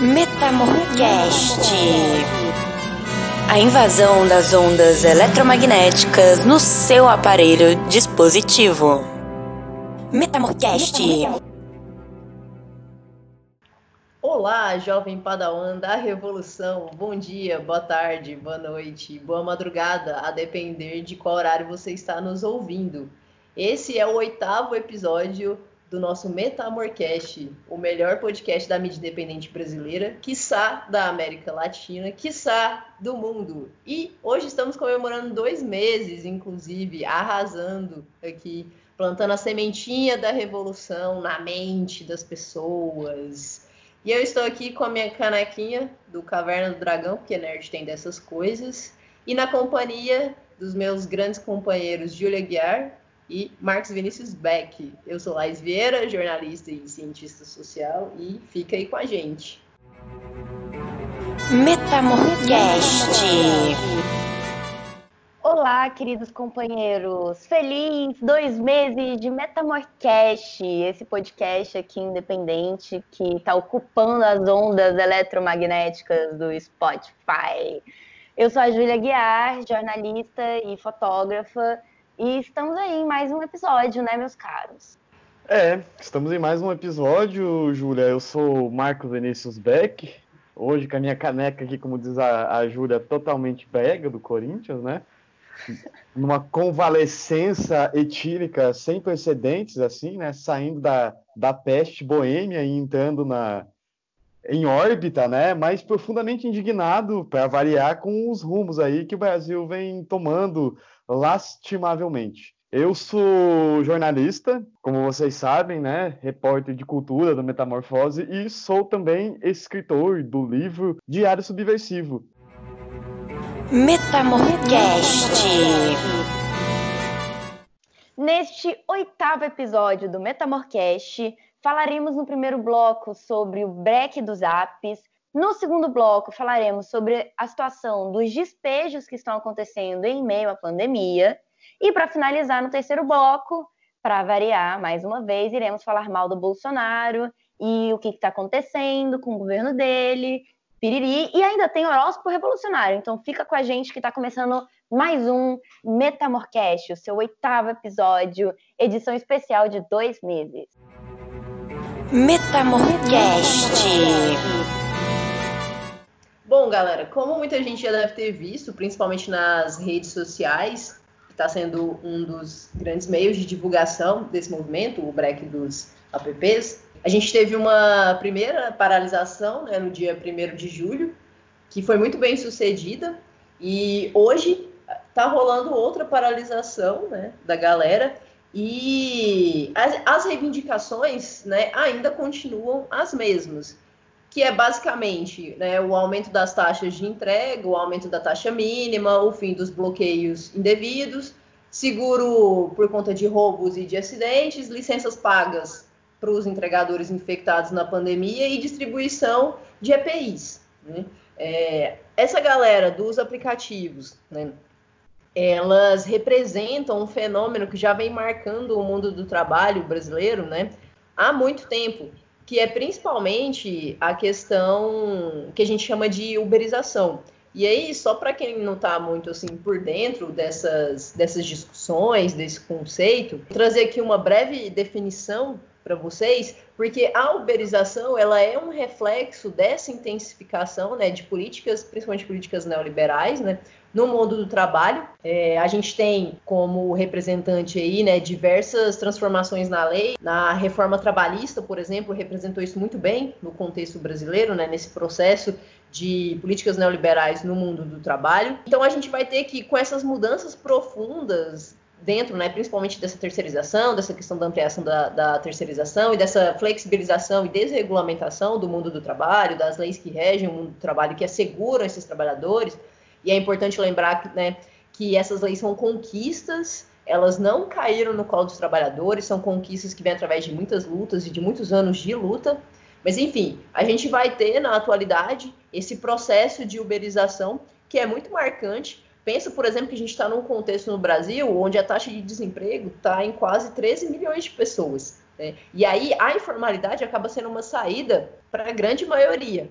Metamorcast. A invasão das ondas eletromagnéticas no seu aparelho dispositivo. Metamorcast. Olá, jovem padawan da revolução. Bom dia, boa tarde, boa noite, boa madrugada, a depender de qual horário você está nos ouvindo. Esse é o oitavo episódio do nosso Metamorcast, o melhor podcast da mídia independente brasileira, quiçá da América Latina, quiçá do mundo. E hoje estamos comemorando dois meses, inclusive, arrasando aqui, plantando a sementinha da revolução na mente das pessoas. E eu estou aqui com a minha canequinha do Caverna do Dragão, porque nerd tem dessas coisas, e na companhia dos meus grandes companheiros Júlia Guiar e Marcos Vinícius Beck. Eu sou Laís Vieira, jornalista e cientista social, e fica aí com a gente. Metamorcast. Olá, queridos companheiros! Feliz dois meses de Metamorcast, esse podcast aqui independente que está ocupando as ondas eletromagnéticas do Spotify. Eu sou a Júlia Guiar, jornalista e fotógrafa, e estamos aí em mais um episódio, né, meus caros? É, estamos em mais um episódio, Júlia. Eu sou Marcos Vinícius Beck. Hoje com a minha caneca aqui, como diz a, a Júlia, totalmente brega do Corinthians, né? Numa convalescença etílica sem precedentes, assim, né? Saindo da, da peste boêmia e entrando na, em órbita, né? Mas profundamente indignado, para variar, com os rumos aí que o Brasil vem tomando lastimavelmente. Eu sou jornalista, como vocês sabem, né? Repórter de cultura do Metamorfose e sou também escritor do livro Diário Subversivo. Metamorcast. Neste oitavo episódio do Metamorcast, falaremos no primeiro bloco sobre o break dos apps, no segundo bloco, falaremos sobre a situação dos despejos que estão acontecendo em meio à pandemia. E para finalizar, no terceiro bloco, para variar mais uma vez, iremos falar mal do Bolsonaro e o que está acontecendo com o governo dele, piriri. E ainda tem horóscopo revolucionário. Então fica com a gente que está começando mais um Metamorcast, o seu oitavo episódio, edição especial de dois meses. Metamorcast. Bom, galera, como muita gente já deve ter visto, principalmente nas redes sociais, que está sendo um dos grandes meios de divulgação desse movimento, o break dos apps, a gente teve uma primeira paralisação né, no dia 1 de julho, que foi muito bem sucedida, e hoje está rolando outra paralisação né, da galera, e as, as reivindicações né, ainda continuam as mesmas que é basicamente né, o aumento das taxas de entrega, o aumento da taxa mínima, o fim dos bloqueios indevidos, seguro por conta de roubos e de acidentes, licenças pagas para os entregadores infectados na pandemia e distribuição de EPIs. Né? É, essa galera dos aplicativos, né, elas representam um fenômeno que já vem marcando o mundo do trabalho brasileiro né, há muito tempo que é principalmente a questão que a gente chama de uberização. E aí, só para quem não está muito assim por dentro dessas, dessas discussões, desse conceito, trazer aqui uma breve definição para vocês, porque a uberização ela é um reflexo dessa intensificação né, de políticas, principalmente políticas neoliberais, né, no mundo do trabalho. É, a gente tem como representante aí, né, diversas transformações na lei. Na reforma trabalhista, por exemplo, representou isso muito bem no contexto brasileiro, né, nesse processo de políticas neoliberais no mundo do trabalho. Então a gente vai ter que, com essas mudanças profundas dentro, né, principalmente dessa terceirização, dessa questão da ampliação da, da, terceirização e dessa flexibilização e desregulamentação do mundo do trabalho, das leis que regem o mundo do trabalho, que asseguram esses trabalhadores, e é importante lembrar né, que essas leis são conquistas, elas não caíram no colo dos trabalhadores, são conquistas que vêm através de muitas lutas e de muitos anos de luta. Mas, enfim, a gente vai ter na atualidade esse processo de uberização que é muito marcante. Pensa, por exemplo, que a gente está num contexto no Brasil onde a taxa de desemprego está em quase 13 milhões de pessoas. Né? E aí a informalidade acaba sendo uma saída para a grande maioria.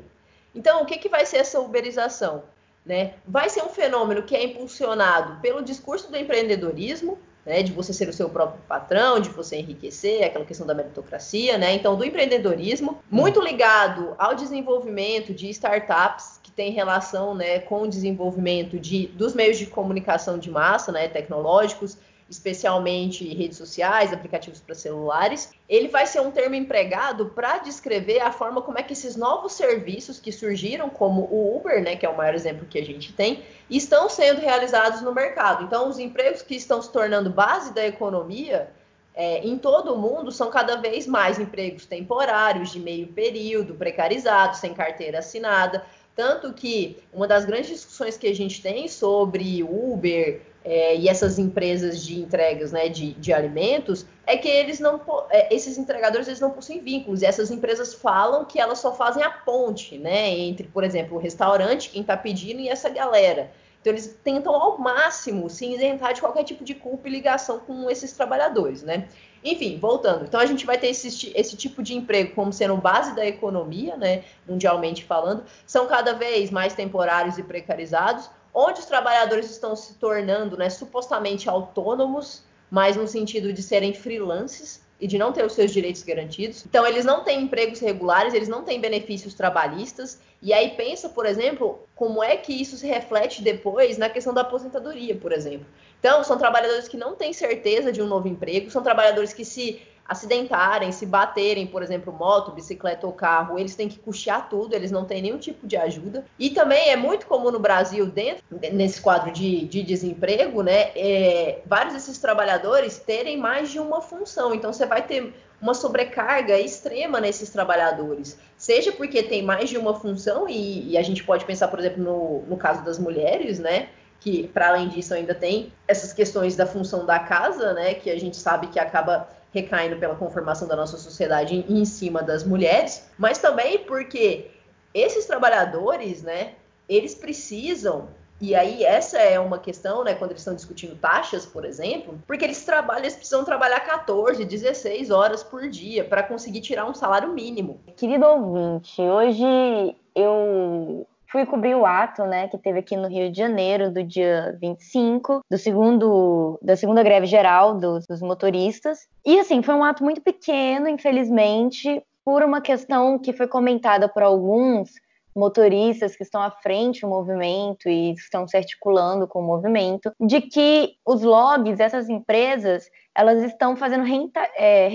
Então, o que, que vai ser essa uberização? Né? Vai ser um fenômeno que é impulsionado pelo discurso do empreendedorismo, né, de você ser o seu próprio patrão, de você enriquecer, aquela questão da meritocracia, né? Então, do empreendedorismo, muito ligado ao desenvolvimento de startups que tem relação, né, com o desenvolvimento de, dos meios de comunicação de massa, né, tecnológicos, especialmente redes sociais, aplicativos para celulares, ele vai ser um termo empregado para descrever a forma como é que esses novos serviços que surgiram, como o Uber, né, que é o maior exemplo que a gente tem, estão sendo realizados no mercado. Então, os empregos que estão se tornando base da economia é, em todo o mundo são cada vez mais empregos temporários, de meio período, precarizados, sem carteira assinada. Tanto que uma das grandes discussões que a gente tem sobre Uber, é, e essas empresas de entregas né, de, de alimentos, é que eles não, é, esses entregadores eles não possuem vínculos. E essas empresas falam que elas só fazem a ponte, né, entre, por exemplo, o restaurante, quem está pedindo e essa galera. Então eles tentam ao máximo se isentar de qualquer tipo de culpa e ligação com esses trabalhadores, né? Enfim, voltando. Então a gente vai ter esse, esse tipo de emprego como sendo base da economia, né? Mundialmente falando, são cada vez mais temporários e precarizados, onde os trabalhadores estão se tornando né, supostamente autônomos, mas no sentido de serem freelances e de não ter os seus direitos garantidos. Então, eles não têm empregos regulares, eles não têm benefícios trabalhistas. E aí pensa, por exemplo, como é que isso se reflete depois na questão da aposentadoria, por exemplo. Então, são trabalhadores que não têm certeza de um novo emprego, são trabalhadores que se acidentarem, se baterem, por exemplo, moto, bicicleta ou carro, eles têm que custear tudo, eles não têm nenhum tipo de ajuda. E também é muito comum no Brasil, dentro nesse quadro de, de desemprego, né, é, vários desses trabalhadores terem mais de uma função. Então você vai ter uma sobrecarga extrema nesses trabalhadores, seja porque tem mais de uma função, e, e a gente pode pensar, por exemplo, no, no caso das mulheres, né? Que, para além disso, ainda tem essas questões da função da casa, né? Que a gente sabe que acaba recaindo pela conformação da nossa sociedade em, cima das mulheres, mas também porque esses trabalhadores, né, eles precisam e aí, essa é uma questão, né, quando eles estão discutindo taxas, por exemplo, porque eles trabalham, eles precisam trabalhar 14, 16 horas por dia para conseguir tirar um salário mínimo. Querido ouvinte, hoje eu fui cobrir o ato, né, que teve aqui no Rio de Janeiro, do dia 25, do segundo, da segunda greve geral dos, dos motoristas. E, assim, foi um ato muito pequeno, infelizmente, por uma questão que foi comentada por alguns motoristas que estão à frente do movimento e estão se articulando com o movimento, de que os lobbies, essas empresas, elas estão fazendo reita é,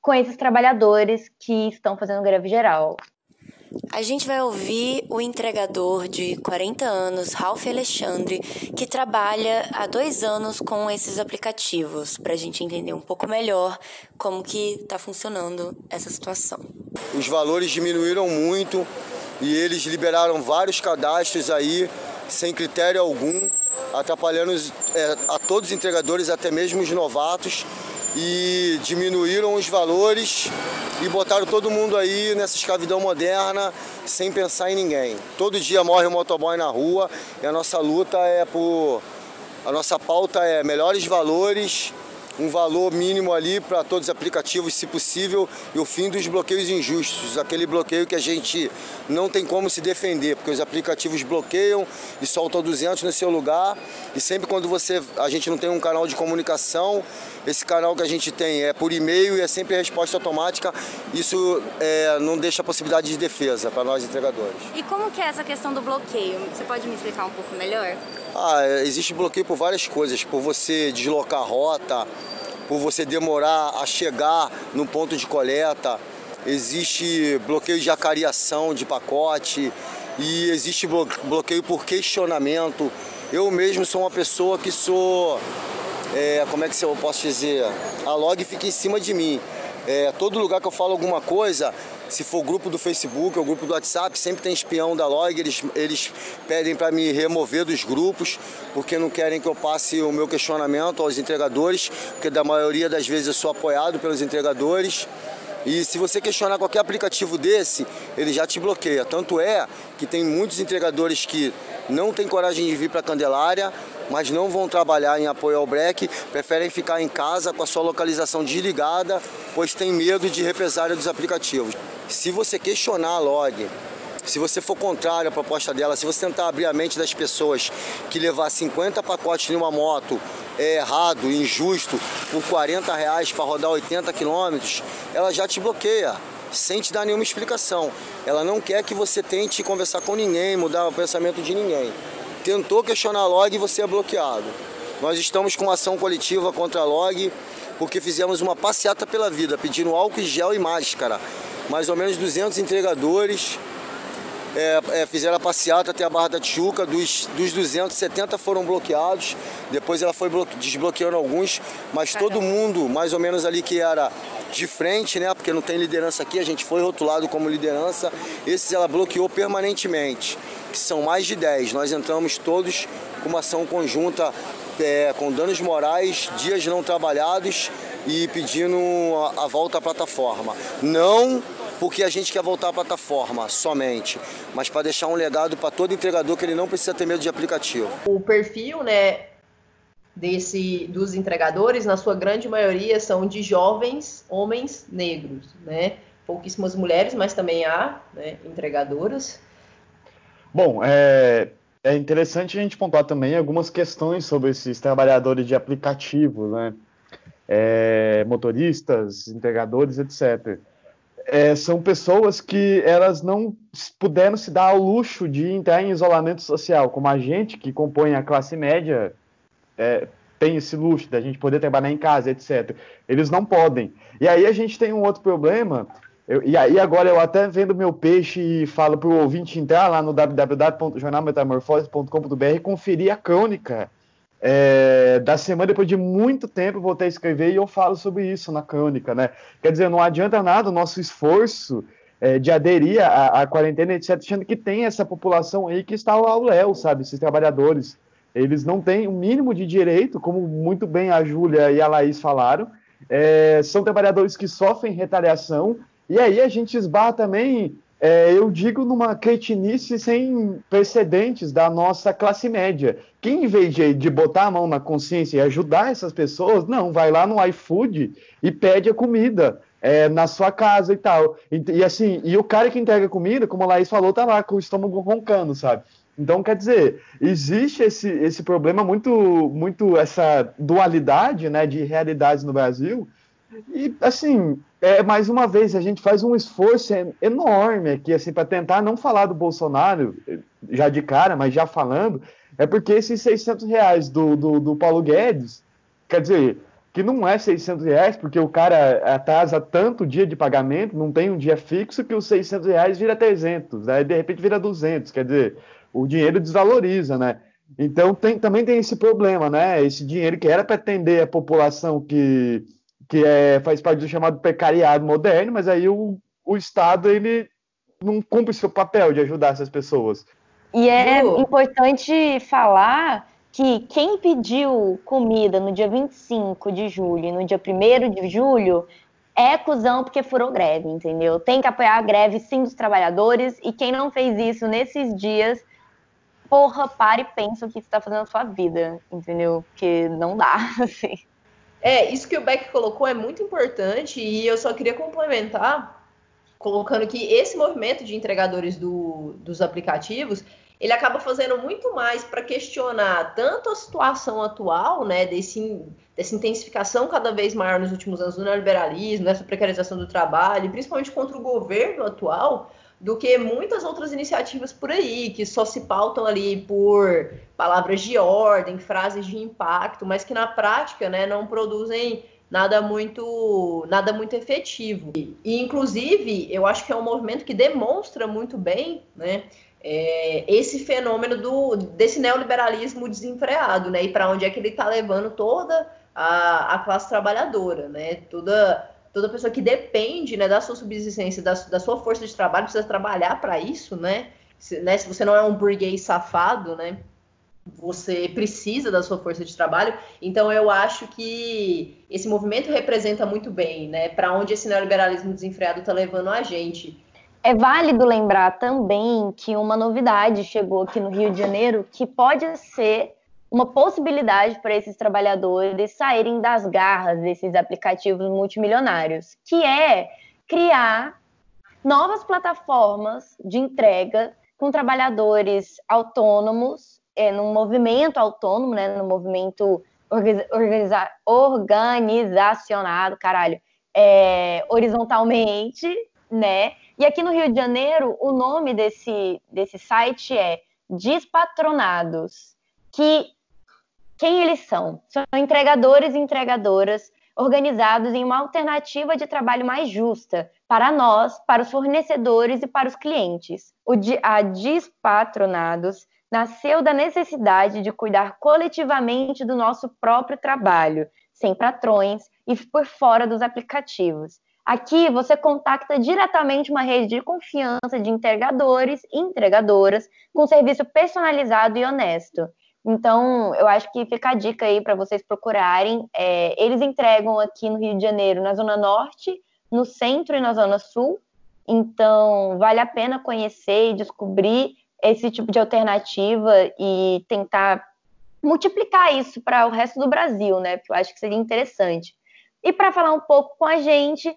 com esses trabalhadores que estão fazendo greve geral. A gente vai ouvir o entregador de 40 anos, Ralph Alexandre, que trabalha há dois anos com esses aplicativos, para a gente entender um pouco melhor como que está funcionando essa situação. Os valores diminuíram muito e eles liberaram vários cadastros aí sem critério algum, atrapalhando é, a todos os entregadores, até mesmo os novatos, e diminuíram os valores e botaram todo mundo aí nessa escravidão moderna sem pensar em ninguém. Todo dia morre um motoboy na rua e a nossa luta é por. A nossa pauta é melhores valores um valor mínimo ali para todos os aplicativos, se possível, e o fim dos bloqueios injustos, aquele bloqueio que a gente não tem como se defender, porque os aplicativos bloqueiam e soltam 200 no seu lugar, e sempre quando você a gente não tem um canal de comunicação, esse canal que a gente tem é por e-mail e é sempre resposta automática, isso é, não deixa a possibilidade de defesa para nós entregadores. E como que é essa questão do bloqueio? Você pode me explicar um pouco melhor? Ah, existe bloqueio por várias coisas, por você deslocar a rota, por você demorar a chegar no ponto de coleta, existe bloqueio de acariação de pacote e existe bloqueio por questionamento. Eu mesmo sou uma pessoa que sou, é, como é que eu posso dizer, a log fica em cima de mim. É, todo lugar que eu falo alguma coisa, se for grupo do Facebook ou grupo do WhatsApp, sempre tem espião da log, eles, eles pedem para me remover dos grupos, porque não querem que eu passe o meu questionamento aos entregadores, porque da maioria das vezes eu sou apoiado pelos entregadores. E se você questionar qualquer aplicativo desse, ele já te bloqueia. Tanto é que tem muitos entregadores que não têm coragem de vir para Candelária, mas não vão trabalhar em apoio ao break, preferem ficar em casa com a sua localização desligada, pois tem medo de represária dos aplicativos. Se você questionar a log se você for contrário à proposta dela, se você tentar abrir a mente das pessoas que levar 50 pacotes numa moto é errado, injusto, por 40 reais para rodar 80 quilômetros, ela já te bloqueia, sem te dar nenhuma explicação. Ela não quer que você tente conversar com ninguém, mudar o pensamento de ninguém. Tentou questionar a log e você é bloqueado. Nós estamos com uma ação coletiva contra a log, porque fizemos uma passeata pela vida, pedindo álcool gel e máscara. Mais ou menos 200 entregadores é, é, fizeram a passeata até a Barra da Tijuca, dos, dos 270 foram bloqueados, depois ela foi desbloqueando alguns, mas Caramba. todo mundo, mais ou menos ali que era de frente, né, porque não tem liderança aqui, a gente foi rotulado como liderança, esses ela bloqueou permanentemente, que são mais de 10, nós entramos todos com uma ação conjunta é, com danos morais, dias não trabalhados e pedindo a, a volta à plataforma. Não porque a gente quer voltar à plataforma somente, mas para deixar um legado para todo entregador que ele não precisa ter medo de aplicativo. O perfil, né, desse dos entregadores, na sua grande maioria, são de jovens homens negros, né? Pouquíssimas mulheres, mas também há né, entregadoras. Bom, é, é interessante a gente pontuar também algumas questões sobre esses trabalhadores de aplicativo, né? É, motoristas, entregadores, etc é, são pessoas que elas não puderam se dar ao luxo de entrar em isolamento social, como a gente que compõe a classe média é, tem esse luxo da gente poder trabalhar em casa, etc. Eles não podem. E aí a gente tem um outro problema. Eu, e aí agora eu até vendo meu peixe e falo para o ouvinte entrar lá no www.jornalmetamorfose.com.br e conferir a crônica é, da semana, depois de muito tempo, voltei a escrever e eu falo sobre isso na crônica, né? Quer dizer, não adianta nada o nosso esforço é, de aderir à, à, quarentena, etc., sendo que tem essa população aí que está ao léu, sabe? Esses trabalhadores. Eles não têm o mínimo de direito, como muito bem a Júlia e a Laís falaram. É, são trabalhadores que sofrem retaliação. E aí a gente esbarra também é, eu digo numa cretinice sem precedentes da nossa classe média. Que em vez de, de botar a mão na consciência e ajudar essas pessoas, não, vai lá no iFood e pede a comida. É, na sua casa e tal. E, e, assim, e o cara que entrega comida, como a Laís falou, tá lá com o estômago roncando, sabe? Então, quer dizer, existe esse, esse problema muito, muito, essa dualidade, né, de realidades no Brasil, e, assim, é, mais uma vez, a gente faz um esforço enorme aqui, assim, para tentar não falar do Bolsonaro, já de cara, mas já falando, é porque esses 600 reais do, do, do Paulo Guedes, quer dizer, que não é 600 reais, porque o cara atrasa tanto dia de pagamento, não tem um dia fixo, que os 600 reais vira 300, aí de repente vira 200, quer dizer, o dinheiro desvaloriza, né? Então tem, também tem esse problema, né? Esse dinheiro que era para atender a população que que é, faz parte do chamado precariado moderno, mas aí o, o Estado ele não cumpre o seu papel de ajudar essas pessoas. E é importante falar que quem pediu comida no dia 25 de julho e no dia 1 de julho é cuzão porque furou greve, entendeu? Tem que apoiar a greve sim dos trabalhadores e quem não fez isso nesses dias, porra, pare e pensa o que você está fazendo na sua vida, entendeu? Porque não dá, assim. É, isso que o Beck colocou é muito importante e eu só queria complementar colocando que esse movimento de entregadores do, dos aplicativos ele acaba fazendo muito mais para questionar tanto a situação atual, né, desse, dessa intensificação cada vez maior nos últimos anos do neoliberalismo, dessa precarização do trabalho, principalmente contra o governo atual, do que muitas outras iniciativas por aí, que só se pautam ali por palavras de ordem, frases de impacto, mas que na prática né, não produzem nada muito nada muito efetivo. E, inclusive, eu acho que é um movimento que demonstra muito bem né, é, esse fenômeno do, desse neoliberalismo desenfreado, né? E para onde é que ele está levando toda a, a classe trabalhadora, né? Toda toda pessoa que depende né, da sua subsistência, da, da sua força de trabalho, precisa trabalhar para isso, né? Se, né? se você não é um burguês safado, né? Você precisa da sua força de trabalho. Então, eu acho que esse movimento representa muito bem, né? Para onde esse neoliberalismo desenfreado está levando a gente. É válido lembrar também que uma novidade chegou aqui no Rio de Janeiro que pode ser uma possibilidade para esses trabalhadores saírem das garras desses aplicativos multimilionários, que é criar novas plataformas de entrega com trabalhadores autônomos, é, num movimento autônomo, né, no movimento organiza organizacionado, caralho, é, horizontalmente, né? E aqui no Rio de Janeiro, o nome desse, desse site é Despatronados, que quem eles são? São entregadores e entregadoras organizados em uma alternativa de trabalho mais justa para nós, para os fornecedores e para os clientes. O, a Despatronados nasceu da necessidade de cuidar coletivamente do nosso próprio trabalho, sem patrões e por fora dos aplicativos. Aqui você contacta diretamente uma rede de confiança de entregadores e entregadoras com serviço personalizado e honesto. Então, eu acho que fica a dica aí para vocês procurarem. É, eles entregam aqui no Rio de Janeiro, na Zona Norte, no Centro e na Zona Sul. Então, vale a pena conhecer e descobrir esse tipo de alternativa e tentar multiplicar isso para o resto do Brasil, né? Porque eu acho que seria interessante. E para falar um pouco com a gente,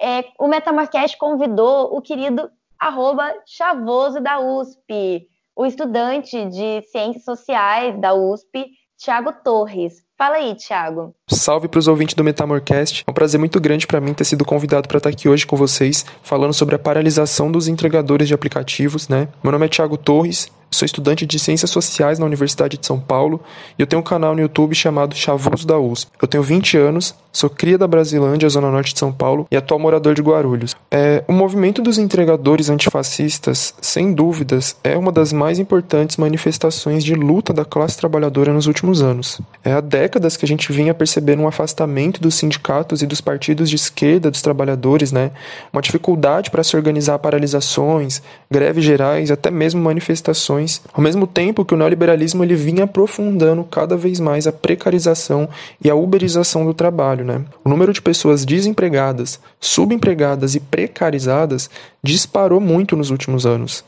é, o Metamarcast convidou o querido arroba Chavoso da USP o estudante de Ciências Sociais da USP, Tiago Torres. Fala aí, Tiago. Salve para os ouvintes do Metamorcast. É um prazer muito grande para mim ter sido convidado para estar aqui hoje com vocês, falando sobre a paralisação dos entregadores de aplicativos, né? Meu nome é Tiago Torres, Sou estudante de Ciências Sociais na Universidade de São Paulo e eu tenho um canal no YouTube chamado Chavoso da USP. Eu tenho 20 anos, sou cria da Brasilândia, zona norte de São Paulo, e atual morador de Guarulhos. É, o movimento dos entregadores antifascistas, sem dúvidas, é uma das mais importantes manifestações de luta da classe trabalhadora nos últimos anos. É há décadas que a gente vinha percebendo um afastamento dos sindicatos e dos partidos de esquerda dos trabalhadores, né? Uma dificuldade para se organizar paralisações, greves gerais, até mesmo manifestações ao mesmo tempo que o neoliberalismo ele vinha aprofundando cada vez mais a precarização e a uberização do trabalho. Né? O número de pessoas desempregadas, subempregadas e precarizadas disparou muito nos últimos anos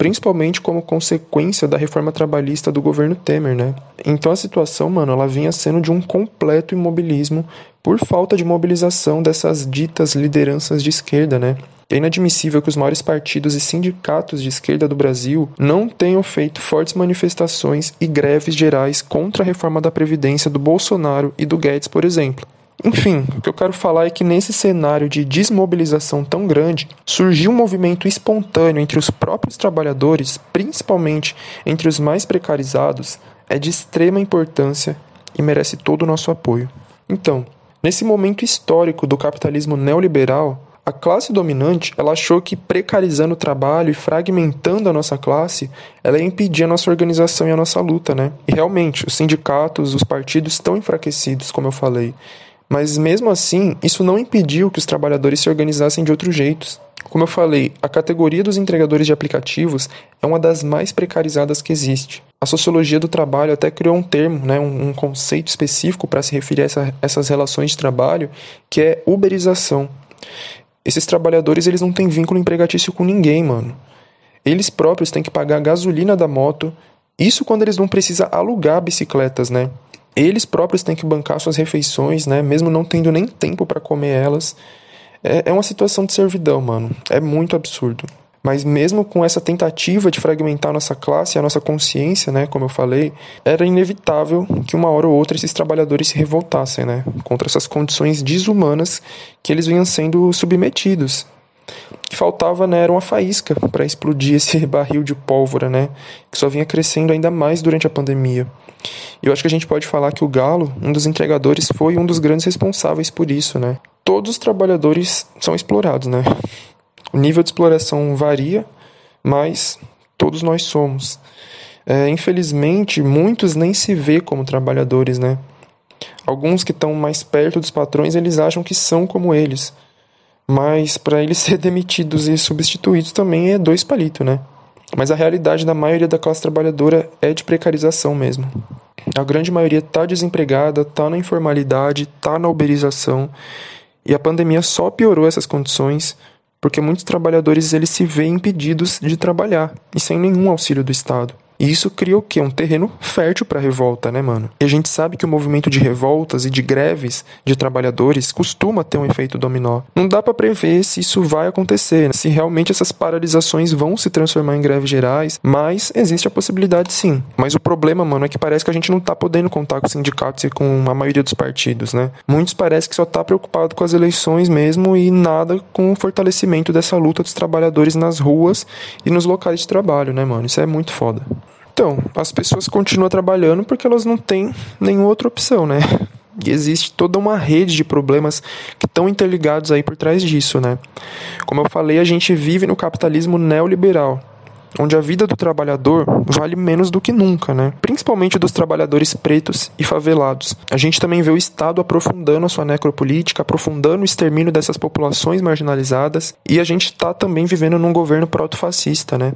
principalmente como consequência da reforma trabalhista do governo Temer, né? Então a situação, mano, ela vinha sendo de um completo imobilismo por falta de mobilização dessas ditas lideranças de esquerda, né? É inadmissível que os maiores partidos e sindicatos de esquerda do Brasil não tenham feito fortes manifestações e greves gerais contra a reforma da Previdência do Bolsonaro e do Guedes, por exemplo. Enfim, o que eu quero falar é que nesse cenário de desmobilização tão grande, surgiu um movimento espontâneo entre os próprios trabalhadores, principalmente entre os mais precarizados, é de extrema importância e merece todo o nosso apoio. Então, nesse momento histórico do capitalismo neoliberal, a classe dominante, ela achou que precarizando o trabalho e fragmentando a nossa classe, ela ia impedir a nossa organização e a nossa luta, né? E realmente, os sindicatos, os partidos estão enfraquecidos, como eu falei. Mas mesmo assim, isso não impediu que os trabalhadores se organizassem de outros jeitos. Como eu falei, a categoria dos entregadores de aplicativos é uma das mais precarizadas que existe. A sociologia do trabalho até criou um termo, né, um, um conceito específico para se referir a essa, essas relações de trabalho, que é uberização. Esses trabalhadores, eles não têm vínculo empregatício com ninguém, mano. Eles próprios têm que pagar a gasolina da moto. Isso quando eles não precisam alugar bicicletas, né? Eles próprios têm que bancar suas refeições, né? Mesmo não tendo nem tempo para comer elas. É, é uma situação de servidão, mano. É muito absurdo. Mas mesmo com essa tentativa de fragmentar nossa classe, a nossa consciência, né, como eu falei, era inevitável que uma hora ou outra esses trabalhadores se revoltassem, né, contra essas condições desumanas que eles vinham sendo submetidos. O que faltava, né, era uma faísca para explodir esse barril de pólvora, né, que só vinha crescendo ainda mais durante a pandemia. E eu acho que a gente pode falar que o Galo, um dos entregadores, foi um dos grandes responsáveis por isso, né. Todos os trabalhadores são explorados, né. O nível de exploração varia, mas todos nós somos. É, infelizmente, muitos nem se vê como trabalhadores, né? Alguns que estão mais perto dos patrões, eles acham que são como eles. Mas para eles ser demitidos e substituídos também é dois palitos, né? Mas a realidade da maioria da classe trabalhadora é de precarização mesmo. A grande maioria está desempregada, está na informalidade, está na uberização. E a pandemia só piorou essas condições porque muitos trabalhadores eles se veem impedidos de trabalhar e sem nenhum auxílio do Estado. E isso cria o quê? Um terreno fértil para revolta, né, mano? E a gente sabe que o movimento de revoltas e de greves de trabalhadores costuma ter um efeito dominó. Não dá para prever se isso vai acontecer, né? se realmente essas paralisações vão se transformar em greves gerais, mas existe a possibilidade sim. Mas o problema, mano, é que parece que a gente não tá podendo contar com os sindicatos e com a maioria dos partidos, né? Muitos parece que só tá preocupado com as eleições mesmo e nada com o fortalecimento dessa luta dos trabalhadores nas ruas e nos locais de trabalho, né, mano? Isso é muito foda. Então, as pessoas continuam trabalhando porque elas não têm nenhuma outra opção, né? E existe toda uma rede de problemas que estão interligados aí por trás disso, né? Como eu falei, a gente vive no capitalismo neoliberal, onde a vida do trabalhador vale menos do que nunca, né? Principalmente dos trabalhadores pretos e favelados. A gente também vê o Estado aprofundando a sua necropolítica, aprofundando o extermínio dessas populações marginalizadas, e a gente está também vivendo num governo proto-fascista, né?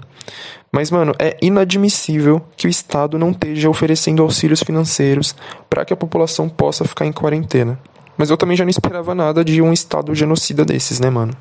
Mas, mano, é inadmissível que o Estado não esteja oferecendo auxílios financeiros para que a população possa ficar em quarentena. Mas eu também já não esperava nada de um estado genocida desses, né, mano?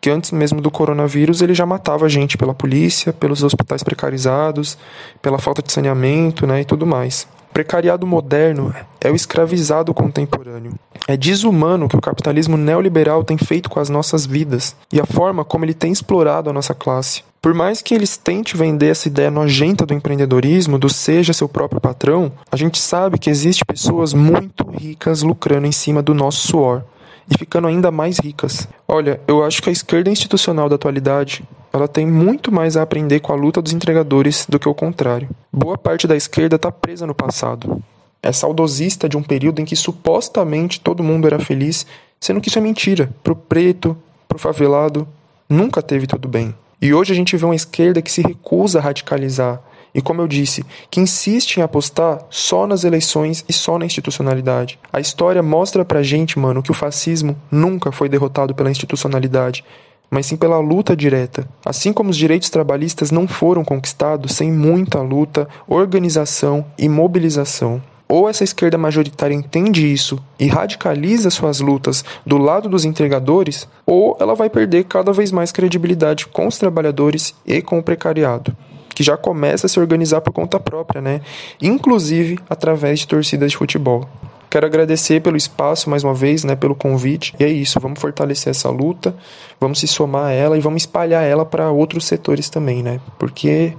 Que antes mesmo do coronavírus ele já matava gente pela polícia, pelos hospitais precarizados, pela falta de saneamento, né, e tudo mais. Precariado moderno é o escravizado contemporâneo. É desumano o que o capitalismo neoliberal tem feito com as nossas vidas e a forma como ele tem explorado a nossa classe. Por mais que eles tentem vender essa ideia nojenta do empreendedorismo, do seja seu próprio patrão, a gente sabe que existe pessoas muito ricas lucrando em cima do nosso suor e ficando ainda mais ricas. Olha, eu acho que a esquerda institucional da atualidade ela tem muito mais a aprender com a luta dos entregadores do que o contrário. Boa parte da esquerda está presa no passado. É saudosista de um período em que supostamente todo mundo era feliz, sendo que isso é mentira. Pro preto, pro favelado, nunca teve tudo bem. E hoje a gente vê uma esquerda que se recusa a radicalizar. E como eu disse, que insiste em apostar só nas eleições e só na institucionalidade. A história mostra pra gente, mano, que o fascismo nunca foi derrotado pela institucionalidade, mas sim pela luta direta. Assim como os direitos trabalhistas não foram conquistados sem muita luta, organização e mobilização. Ou essa esquerda majoritária entende isso e radicaliza suas lutas do lado dos entregadores, ou ela vai perder cada vez mais credibilidade com os trabalhadores e com o precariado, que já começa a se organizar por conta própria, né? Inclusive através de torcidas de futebol. Quero agradecer pelo espaço mais uma vez, né, pelo convite. E é isso, vamos fortalecer essa luta, vamos se somar a ela e vamos espalhar ela para outros setores também, né? Porque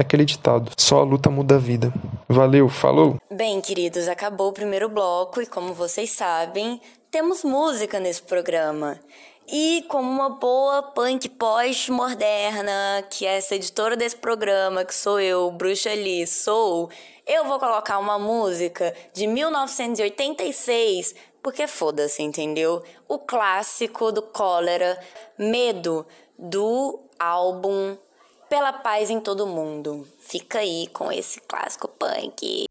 aquele ditado: só a luta muda a vida. Valeu, falou! Bem, queridos, acabou o primeiro bloco e, como vocês sabem, temos música nesse programa. E como uma boa punk pós-moderna, que é essa editora desse programa, que sou eu, Bruxa Lee, sou, eu vou colocar uma música de 1986, porque foda-se, entendeu? O clássico do Cólera, Medo, do álbum pela paz em todo mundo. Fica aí com esse clássico punk.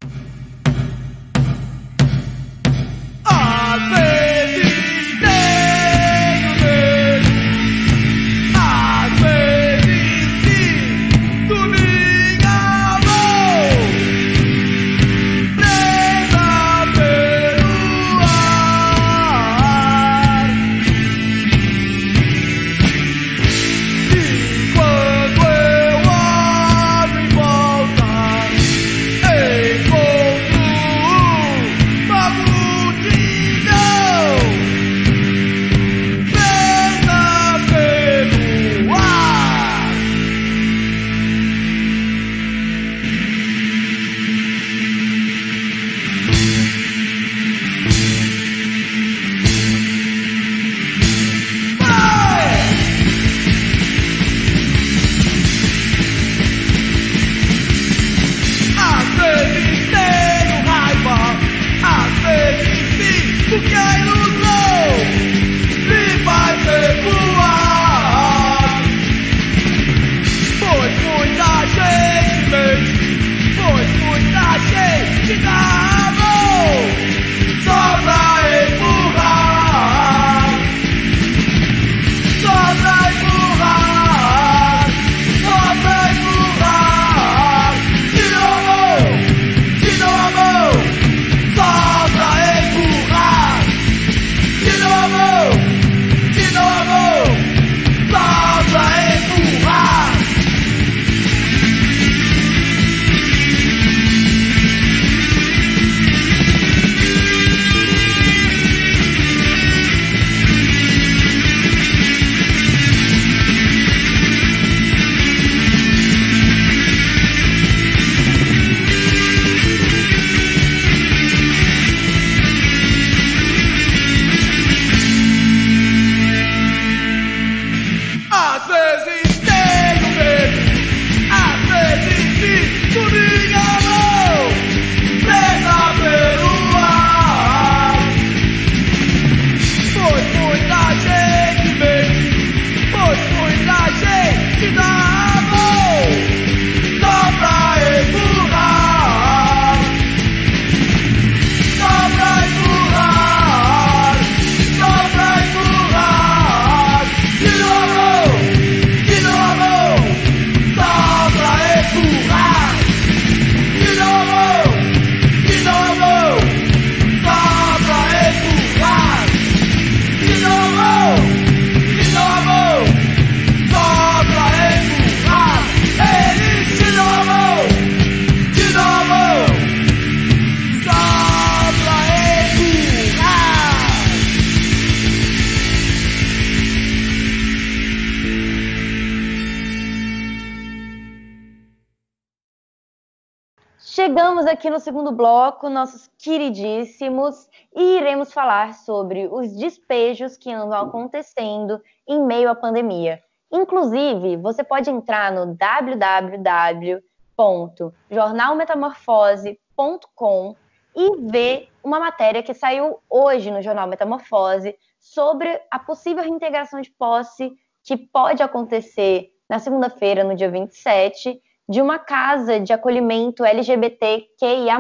Segundo bloco, nossos queridíssimos, e iremos falar sobre os despejos que andam acontecendo em meio à pandemia. Inclusive, você pode entrar no www.jornalmetamorfose.com e ver uma matéria que saiu hoje no Jornal Metamorfose sobre a possível reintegração de posse que pode acontecer na segunda-feira, no dia 27, de uma casa de acolhimento LGBTQIA+,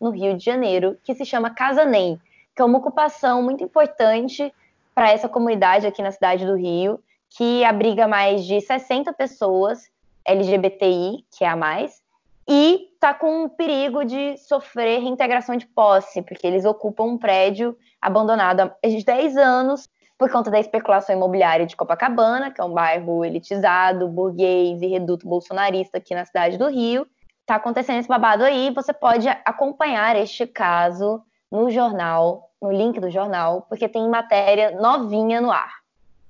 no Rio de Janeiro, que se chama Casa NEM, que é uma ocupação muito importante para essa comunidade aqui na cidade do Rio, que abriga mais de 60 pessoas LGBTI, que é a mais, e está com perigo de sofrer reintegração de posse, porque eles ocupam um prédio abandonado há 10 anos por conta da especulação imobiliária de Copacabana, que é um bairro elitizado, burguês e reduto bolsonarista aqui na cidade do Rio. Está acontecendo esse babado aí, você pode acompanhar este caso no jornal, no link do jornal, porque tem matéria novinha no ar.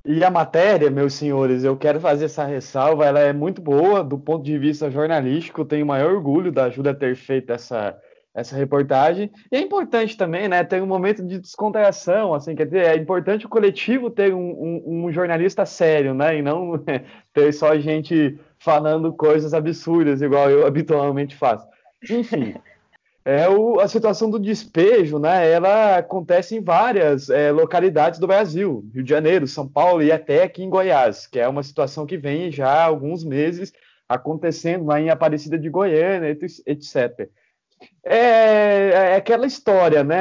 E a matéria, meus senhores, eu quero fazer essa ressalva, ela é muito boa do ponto de vista jornalístico, tenho o maior orgulho da Júlia ter feito essa, essa reportagem. E é importante também, né, ter um momento de descontração, assim, quer dizer, é importante o coletivo ter um, um, um jornalista sério, né, e não ter só gente falando coisas absurdas, igual eu habitualmente faço. Enfim, é o, a situação do despejo, né, ela acontece em várias é, localidades do Brasil, Rio de Janeiro, São Paulo e até aqui em Goiás, que é uma situação que vem já há alguns meses acontecendo lá em Aparecida de Goiânia, etc é, é aquela história, né?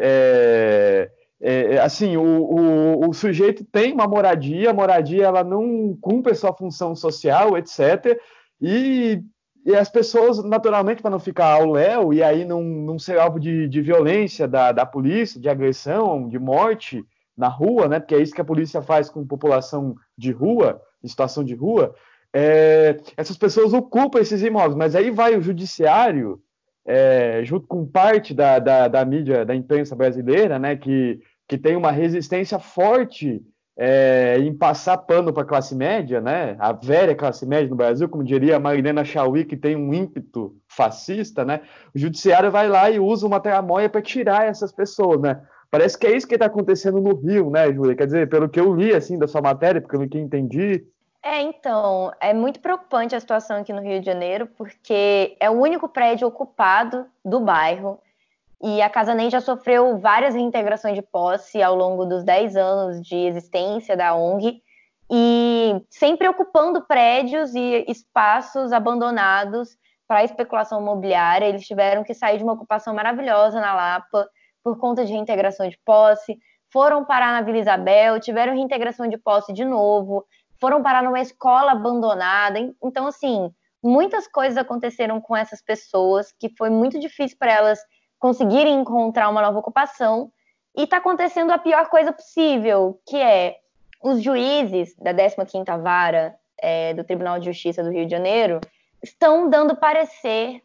É, é, assim, o, o, o, sujeito tem uma moradia, a moradia ela não cumpre sua função social, etc. E, e as pessoas, naturalmente, para não ficar ao léu e aí não, não ser alvo de, de violência da, da polícia, de agressão, de morte na rua, né? Porque é isso que a polícia faz com população de rua, em situação de rua. É, essas pessoas ocupam esses imóveis, mas aí vai o judiciário é, junto com parte da, da, da, mídia, da imprensa brasileira, né, que, que tem uma resistência forte é, em passar pano para a classe média, né, a velha classe média no Brasil, como diria a Marilena Chauí, que tem um ímpeto fascista, né, o judiciário vai lá e usa uma tramóia para tirar essas pessoas, né. Parece que é isso que está acontecendo no Rio, né, Júlia? Quer dizer, pelo que eu li assim da sua matéria, pelo que entendi, é, então, é muito preocupante a situação aqui no Rio de Janeiro, porque é o único prédio ocupado do bairro e a Casa Nem já sofreu várias reintegrações de posse ao longo dos 10 anos de existência da ONG e sempre ocupando prédios e espaços abandonados para especulação imobiliária. Eles tiveram que sair de uma ocupação maravilhosa na Lapa por conta de reintegração de posse, foram parar na Vila Isabel, tiveram reintegração de posse de novo foram parar numa escola abandonada. Então, assim, muitas coisas aconteceram com essas pessoas que foi muito difícil para elas conseguirem encontrar uma nova ocupação. E está acontecendo a pior coisa possível, que é os juízes da 15ª Vara é, do Tribunal de Justiça do Rio de Janeiro estão dando parecer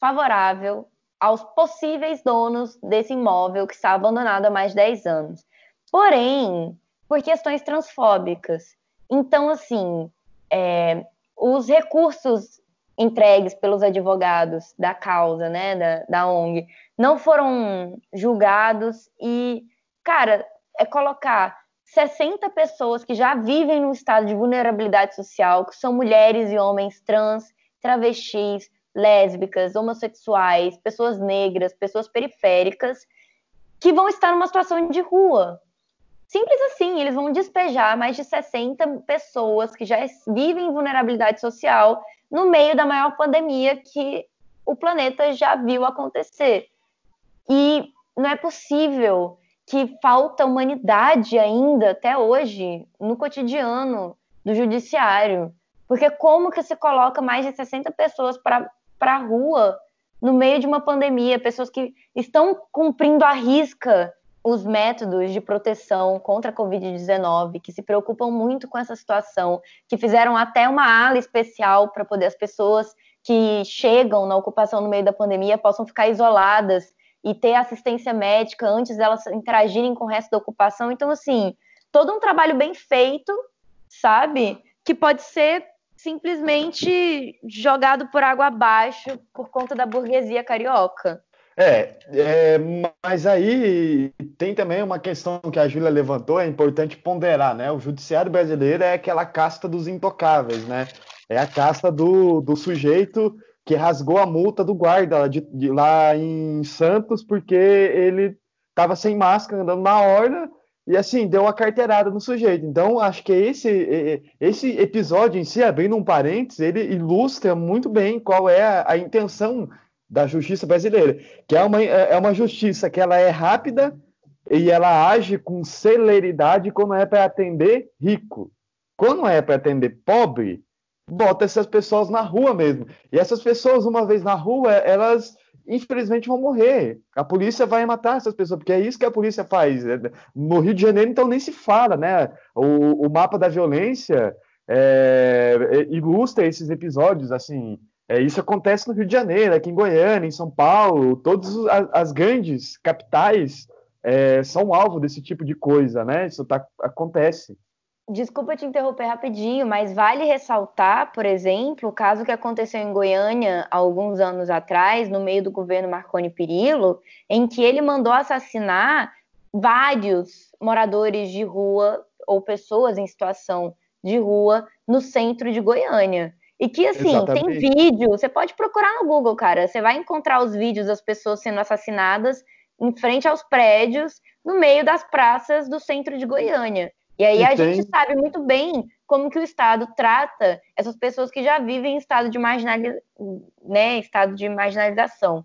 favorável aos possíveis donos desse imóvel que está abandonado há mais de 10 anos. Porém, por questões transfóbicas. Então, assim, é, os recursos entregues pelos advogados da causa, né, da, da ONG, não foram julgados e, cara, é colocar 60 pessoas que já vivem num estado de vulnerabilidade social, que são mulheres e homens trans, travestis, lésbicas, homossexuais, pessoas negras, pessoas periféricas, que vão estar numa situação de rua. Simples assim, eles vão despejar mais de 60 pessoas que já vivem em vulnerabilidade social no meio da maior pandemia que o planeta já viu acontecer. E não é possível que falta humanidade ainda até hoje no cotidiano do judiciário. Porque como que se coloca mais de 60 pessoas para a rua no meio de uma pandemia, pessoas que estão cumprindo à risca os métodos de proteção contra a Covid-19, que se preocupam muito com essa situação, que fizeram até uma ala especial para poder as pessoas que chegam na ocupação no meio da pandemia possam ficar isoladas e ter assistência médica antes delas interagirem com o resto da ocupação. Então, assim, todo um trabalho bem feito, sabe? Que pode ser simplesmente jogado por água abaixo por conta da burguesia carioca. É, é, mas aí tem também uma questão que a Júlia levantou, é importante ponderar, né? O judiciário brasileiro é aquela casta dos intocáveis, né? É a casta do, do sujeito que rasgou a multa do guarda lá, de, de, lá em Santos porque ele estava sem máscara andando na orla e assim deu uma carteirada no sujeito. Então acho que esse esse episódio em si, abrindo um parênteses, ele ilustra muito bem qual é a, a intenção da justiça brasileira, que é uma, é uma justiça que ela é rápida e ela age com celeridade quando é para atender rico. Quando é para atender pobre, bota essas pessoas na rua mesmo. E essas pessoas, uma vez na rua, elas infelizmente vão morrer. A polícia vai matar essas pessoas, porque é isso que a polícia faz. No Rio de Janeiro, então, nem se fala, né? O, o mapa da violência é, é ilustra esses episódios, assim. É, isso acontece no Rio de Janeiro, aqui em Goiânia, em São Paulo, todas as, grandes capitais é, são alvo desse tipo de coisa, né? Isso tá, acontece. Desculpa te interromper rapidinho, mas vale ressaltar, por exemplo, o caso que aconteceu em Goiânia há alguns anos atrás, no meio do governo Marconi Perillo, em que ele mandou assassinar vários moradores de rua ou pessoas em situação de rua no centro de Goiânia. E que, assim, Exatamente. tem vídeo, você pode procurar no Google, cara, você vai encontrar os vídeos das pessoas sendo assassinadas em frente aos prédios, no meio das praças do centro de Goiânia. E aí e a tem... gente sabe muito bem como que o Estado trata essas pessoas que já vivem em estado de, né, estado de marginalização.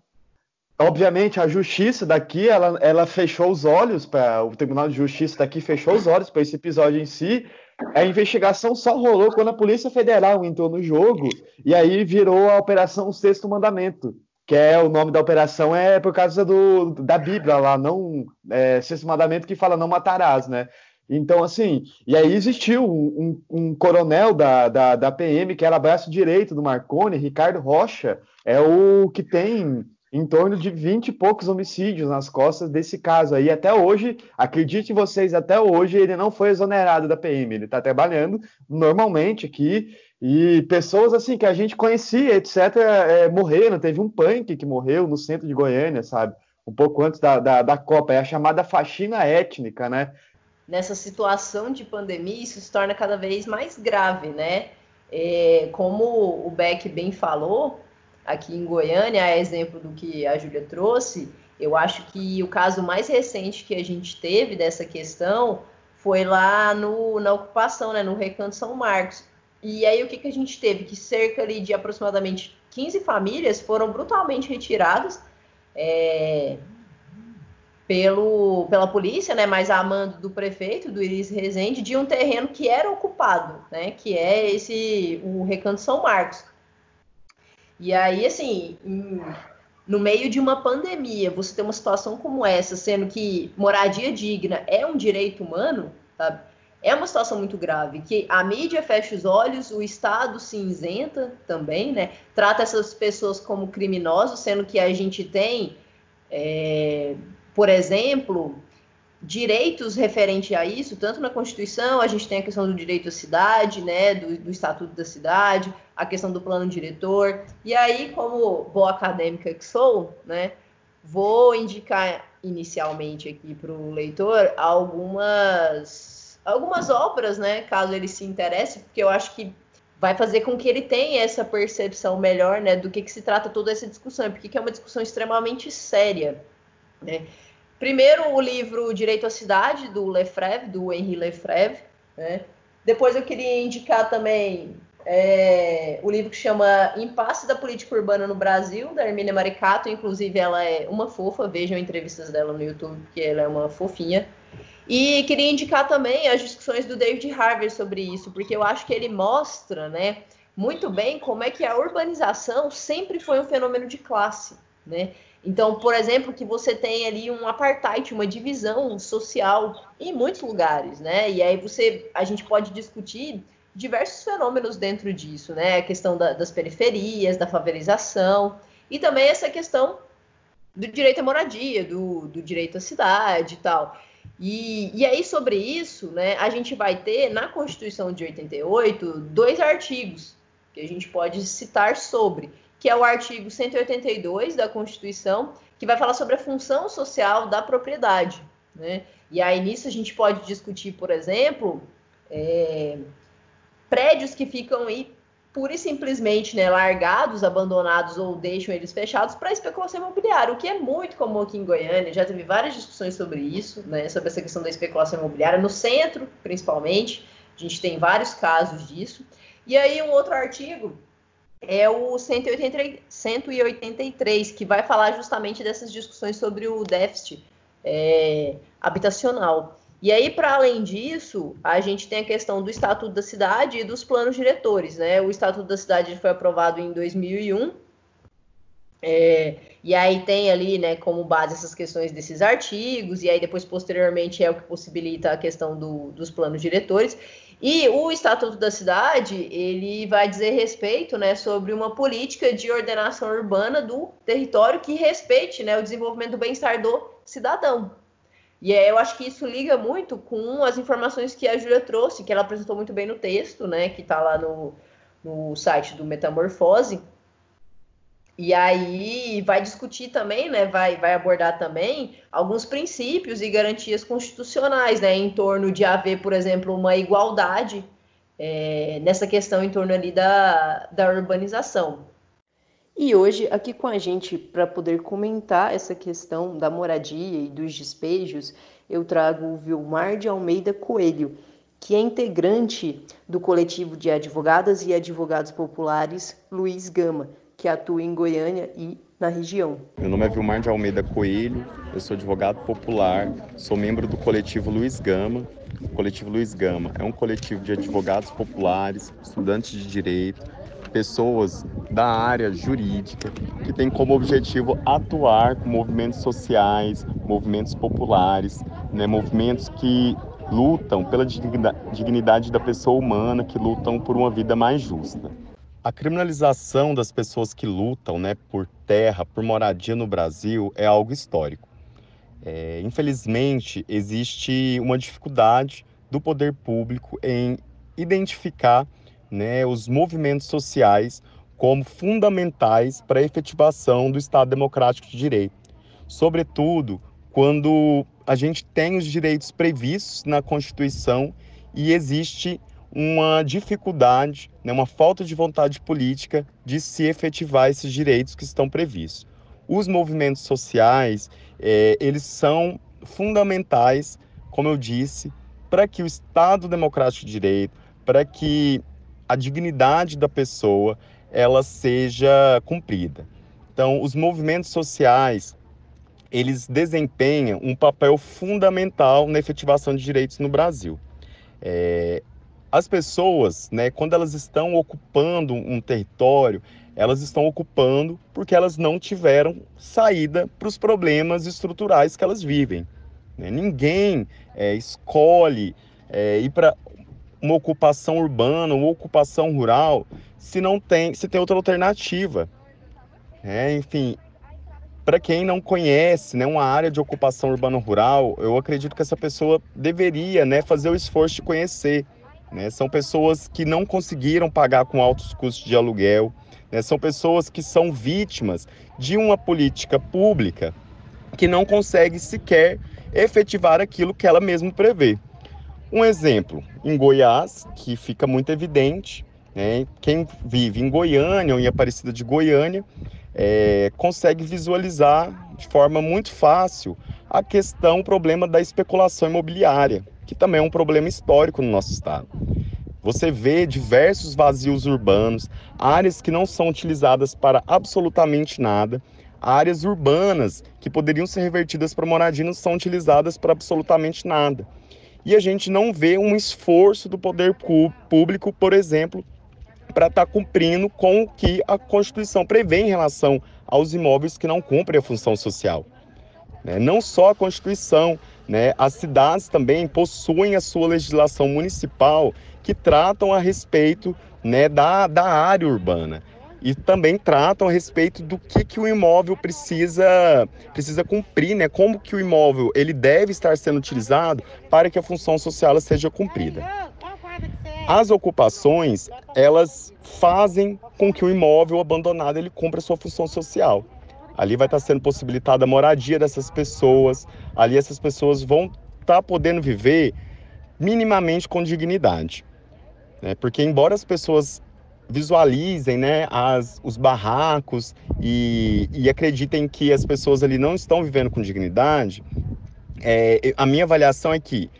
Obviamente, a justiça daqui, ela, ela fechou os olhos para o Tribunal de Justiça daqui fechou os olhos para esse episódio em si. A investigação só rolou quando a Polícia Federal entrou no jogo e aí virou a Operação Sexto Mandamento, que é o nome da operação é por causa do, da Bíblia lá, não é, Sexto Mandamento que fala não matarás, né? Então, assim, e aí existiu um, um, coronel da, da, da, PM, que era braço direito do Marconi, Ricardo Rocha, é o que tem em torno de 20 e poucos homicídios nas costas desse caso aí. Até hoje, acredite vocês, até hoje ele não foi exonerado da PM, ele está trabalhando normalmente aqui. E pessoas assim que a gente conhecia, etc., é, morreram. Teve um punk que morreu no centro de Goiânia, sabe? Um pouco antes da, da, da Copa. É a chamada faxina étnica, né? nessa situação de pandemia, isso se torna cada vez mais grave, né? É, como o Beck bem falou, aqui em Goiânia, a exemplo do que a Júlia trouxe, eu acho que o caso mais recente que a gente teve dessa questão foi lá no, na ocupação, né, no Recanto São Marcos. E aí o que, que a gente teve? Que cerca ali, de aproximadamente 15 famílias foram brutalmente retiradas é, pelo, pela polícia, né, mas a mando do prefeito, do Iris Rezende, de um terreno que era ocupado, né, que é esse o Recanto São Marcos. E aí, assim, no meio de uma pandemia, você ter uma situação como essa, sendo que moradia digna é um direito humano, sabe? É uma situação muito grave, que a mídia fecha os olhos, o Estado se isenta também, né? Trata essas pessoas como criminosos, sendo que a gente tem é, por exemplo, direitos referentes a isso, tanto na Constituição, a gente tem a questão do direito à cidade, né, do, do, Estatuto da Cidade, a questão do plano diretor. E aí, como boa acadêmica que sou, né, vou indicar inicialmente aqui para o leitor algumas algumas obras, né, caso ele se interesse, porque eu acho que vai fazer com que ele tenha essa percepção melhor, né, do que, que se trata toda essa discussão, porque é uma discussão extremamente séria, né. Primeiro, o livro Direito à Cidade, do Lefebvre, do Henri Lefebvre, né. Depois eu queria indicar também é, o livro que chama Impasse da Política Urbana no Brasil, da Hermínia Maricato. Inclusive, ela é uma fofa, vejam entrevistas dela no YouTube, porque ela é uma fofinha. E queria indicar também as discussões do David Harvey sobre isso, porque eu acho que ele mostra né, muito bem como é que a urbanização sempre foi um fenômeno de classe. Né? Então, por exemplo, que você tem ali um apartheid, uma divisão social em muitos lugares, né? E aí você, a gente pode discutir diversos fenômenos dentro disso, né? A questão da, das periferias, da favelização e também essa questão do direito à moradia, do, do direito à cidade e tal. E, e aí, sobre isso, né, a gente vai ter na Constituição de 88 dois artigos que a gente pode citar sobre, que é o artigo 182 da Constituição, que vai falar sobre a função social da propriedade. Né? E aí, nisso, a gente pode discutir, por exemplo, é, prédios que ficam aí pura e simplesmente né, largados, abandonados ou deixam eles fechados para especulação imobiliária, o que é muito comum aqui em Goiânia. Já teve várias discussões sobre isso, né, sobre essa questão da especulação imobiliária, no centro, principalmente. A gente tem vários casos disso. E aí, um outro artigo é o 183, que vai falar justamente dessas discussões sobre o déficit é, habitacional. E aí, para além disso, a gente tem a questão do Estatuto da Cidade e dos planos diretores. Né? O Estatuto da Cidade foi aprovado em 2001. É, e aí tem ali, né, como base essas questões desses artigos, e aí depois, posteriormente, é o que possibilita a questão do, dos planos diretores. E o Estatuto da Cidade, ele vai dizer respeito, né, sobre uma política de ordenação urbana do território que respeite, né, o desenvolvimento do bem-estar do cidadão. E eu acho que isso liga muito com as informações que a Júlia trouxe, que ela apresentou muito bem no texto, né? Que está lá no, no site do Metamorfose. E aí vai discutir também, né? Vai, vai abordar também alguns princípios e garantias constitucionais, né? Em torno de haver, por exemplo, uma igualdade é, nessa questão em torno ali da, da urbanização. E hoje, aqui com a gente, para poder comentar essa questão da moradia e dos despejos, eu trago o Vilmar de Almeida Coelho, que é integrante do coletivo de advogadas e advogados populares Luiz Gama, que atua em Goiânia e na região. Meu nome é Vilmar de Almeida Coelho, eu sou advogado popular, sou membro do coletivo Luiz Gama. O coletivo Luiz Gama é um coletivo de advogados populares, estudantes de direito, pessoas da área jurídica que tem como objetivo atuar com movimentos sociais, movimentos populares, né, movimentos que lutam pela dignidade da pessoa humana, que lutam por uma vida mais justa. A criminalização das pessoas que lutam né, por terra, por moradia no Brasil é algo histórico. É, infelizmente, existe uma dificuldade do poder público em identificar né, os movimentos sociais como fundamentais para a efetivação do Estado Democrático de Direito. Sobretudo quando a gente tem os direitos previstos na Constituição e existe uma dificuldade, né, uma falta de vontade política de se efetivar esses direitos que estão previstos. Os movimentos sociais, é, eles são fundamentais, como eu disse, para que o Estado Democrático de Direito, para que a dignidade da pessoa ela seja cumprida. Então, os movimentos sociais, eles desempenham um papel fundamental na efetivação de direitos no Brasil. É, as pessoas, né, quando elas estão ocupando um território, elas estão ocupando porque elas não tiveram saída para os problemas estruturais que elas vivem. Né? Ninguém é, escolhe é, ir para uma ocupação urbana, uma ocupação rural, se não tem, se tem outra alternativa. É, enfim, para quem não conhece né, uma área de ocupação urbana rural, eu acredito que essa pessoa deveria né, fazer o esforço de conhecer. Né? São pessoas que não conseguiram pagar com altos custos de aluguel, né? são pessoas que são vítimas de uma política pública que não consegue sequer efetivar aquilo que ela mesma prevê. Um exemplo, em Goiás, que fica muito evidente, né? quem vive em Goiânia ou em Aparecida de Goiânia é, consegue visualizar de forma muito fácil a questão, o problema da especulação imobiliária, que também é um problema histórico no nosso estado. Você vê diversos vazios urbanos, áreas que não são utilizadas para absolutamente nada, áreas urbanas que poderiam ser revertidas para moradia não são utilizadas para absolutamente nada. E a gente não vê um esforço do poder público, por exemplo, para estar tá cumprindo com o que a Constituição prevê em relação aos imóveis que não cumprem a função social. Né? Não só a Constituição, né? as cidades também possuem a sua legislação municipal que tratam a respeito né, da, da área urbana e também tratam a respeito do que, que o imóvel precisa, precisa cumprir, né? Como que o imóvel ele deve estar sendo utilizado para que a função social seja cumprida. As ocupações, elas fazem com que o imóvel abandonado ele cumpra sua função social. Ali vai estar sendo possibilitada a moradia dessas pessoas, ali essas pessoas vão estar podendo viver minimamente com dignidade. Né? Porque embora as pessoas visualizem né, as, os barracos e, e acreditem que as pessoas ali não estão vivendo com dignidade, é, a minha avaliação é que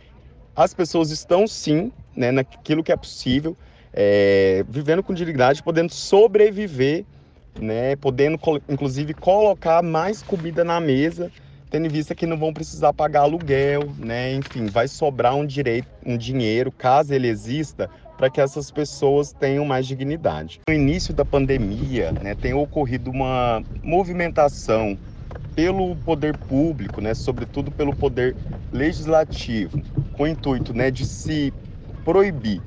as pessoas estão sim né, naquilo que é possível, é, vivendo com dignidade, podendo sobreviver, né, podendo inclusive colocar mais comida na mesa, tendo em vista que não vão precisar pagar aluguel, né, enfim, vai sobrar um direito, um dinheiro, caso ele exista, para que essas pessoas tenham mais dignidade. No início da pandemia, né, tem ocorrido uma movimentação pelo poder público, né, sobretudo pelo poder legislativo, com o intuito né, de se proibir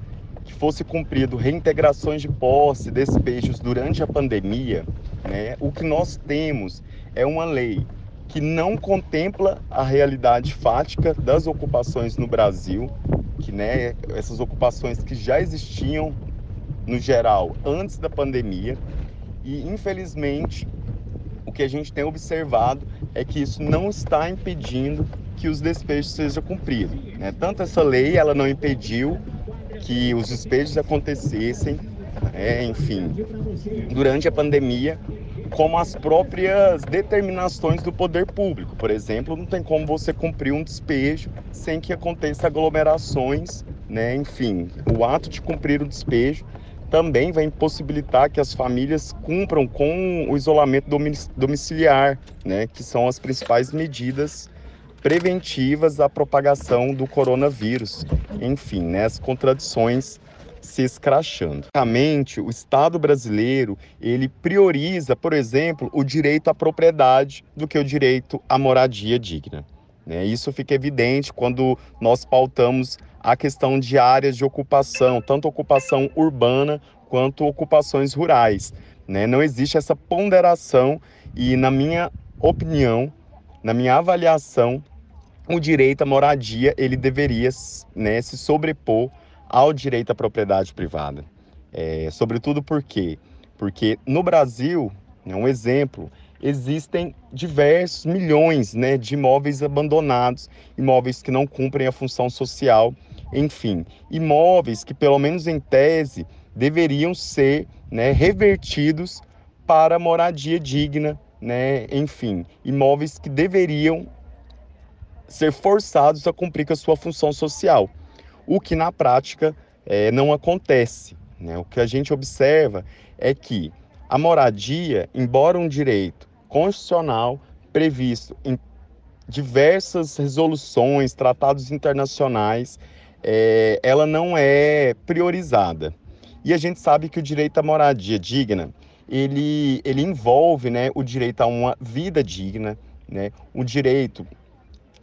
que fosse cumprido reintegrações de posse, despejos durante a pandemia, né, o que nós temos é uma lei que não contempla a realidade fática das ocupações no Brasil, que né, essas ocupações que já existiam no geral antes da pandemia e infelizmente o que a gente tem observado é que isso não está impedindo que os despejos sejam cumpridos. Né? Tanto essa lei ela não impediu que os despejos acontecessem, é, enfim, durante a pandemia, como as próprias determinações do poder público. Por exemplo, não tem como você cumprir um despejo sem que aconteça aglomerações, né? Enfim, o ato de cumprir o despejo também vai impossibilitar que as famílias cumpram com o isolamento domiciliar, né? Que são as principais medidas preventivas à propagação do coronavírus. Enfim, né, as contradições se escrachando. Realmente, o Estado brasileiro, ele prioriza, por exemplo, o direito à propriedade do que o direito à moradia digna. Né? Isso fica evidente quando nós pautamos a questão de áreas de ocupação, tanto ocupação urbana quanto ocupações rurais. Né? Não existe essa ponderação e, na minha opinião, na minha avaliação, o direito à moradia ele deveria né, se sobrepor ao direito à propriedade privada. É, sobretudo por quê? Porque no Brasil, né, um exemplo, existem diversos milhões né, de imóveis abandonados, imóveis que não cumprem a função social, enfim, imóveis que, pelo menos em tese, deveriam ser né, revertidos para moradia digna, né, enfim, imóveis que deveriam ser forçados a cumprir com a sua função social, o que na prática é, não acontece. Né? O que a gente observa é que a moradia, embora um direito constitucional previsto em diversas resoluções, tratados internacionais, é, ela não é priorizada. E a gente sabe que o direito à moradia digna, ele, ele envolve né, o direito a uma vida digna, né, o direito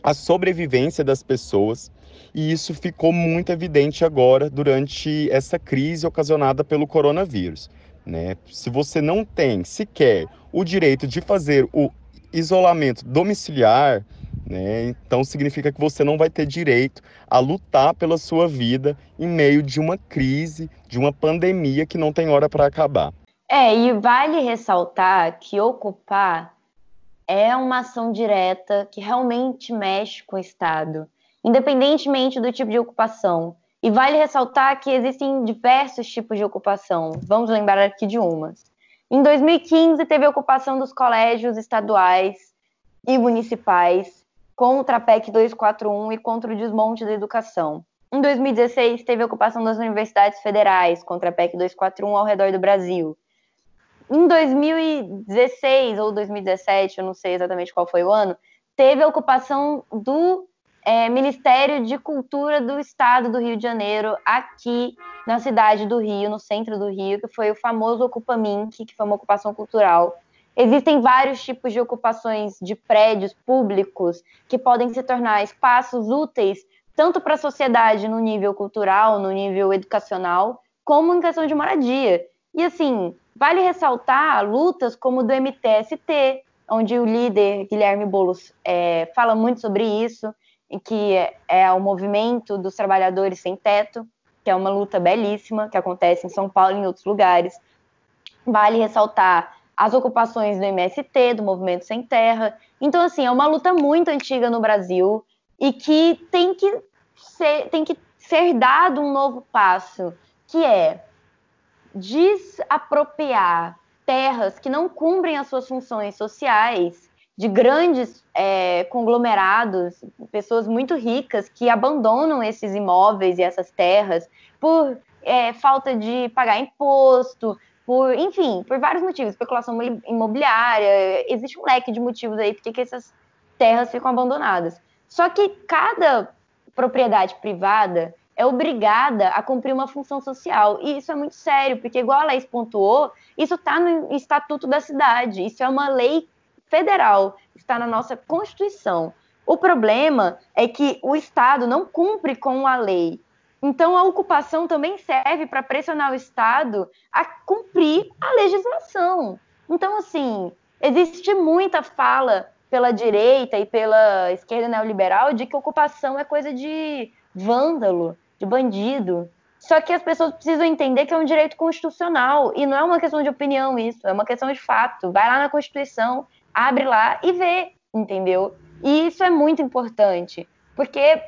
a sobrevivência das pessoas. E isso ficou muito evidente agora durante essa crise ocasionada pelo coronavírus. Né? Se você não tem sequer o direito de fazer o isolamento domiciliar, né? então significa que você não vai ter direito a lutar pela sua vida em meio de uma crise, de uma pandemia que não tem hora para acabar. É, e vale ressaltar que ocupar é uma ação direta que realmente mexe com o Estado. independentemente do tipo de ocupação. E vale ressaltar que existem diversos tipos de ocupação. Vamos lembrar aqui de umas. Em 2015, teve a ocupação dos colégios estaduais e municipais contra a PEC 241 e contra o desmonte da educação. Em 2016, teve a ocupação das universidades federais contra a PEC 241 ao redor do Brasil. Em 2016 ou 2017, eu não sei exatamente qual foi o ano, teve a ocupação do é, Ministério de Cultura do Estado do Rio de Janeiro, aqui na cidade do Rio, no centro do Rio, que foi o famoso Ocupa Mink, que foi uma ocupação cultural. Existem vários tipos de ocupações de prédios públicos que podem se tornar espaços úteis tanto para a sociedade no nível cultural, no nível educacional, como em questão de moradia. E assim, vale ressaltar lutas como do MTST, onde o líder Guilherme Boulos é, fala muito sobre isso, que é, é o movimento dos trabalhadores sem teto, que é uma luta belíssima que acontece em São Paulo e em outros lugares. Vale ressaltar as ocupações do MST, do Movimento Sem Terra. Então, assim, é uma luta muito antiga no Brasil e que tem que ser, tem que ser dado um novo passo, que é desapropriar terras que não cumprem as suas funções sociais de grandes é, conglomerados, pessoas muito ricas que abandonam esses imóveis e essas terras por é, falta de pagar imposto, por, enfim, por vários motivos, especulação imobiliária, existe um leque de motivos aí porque essas terras ficam abandonadas. Só que cada propriedade privada é obrigada a cumprir uma função social. E isso é muito sério, porque, igual a Laís pontuou, isso está no Estatuto da Cidade, isso é uma lei federal, está na nossa Constituição. O problema é que o Estado não cumpre com a lei. Então, a ocupação também serve para pressionar o Estado a cumprir a legislação. Então, assim, existe muita fala pela direita e pela esquerda neoliberal de que ocupação é coisa de vândalo, de bandido. Só que as pessoas precisam entender que é um direito constitucional e não é uma questão de opinião isso, é uma questão de fato. Vai lá na Constituição, abre lá e vê, entendeu? E isso é muito importante, porque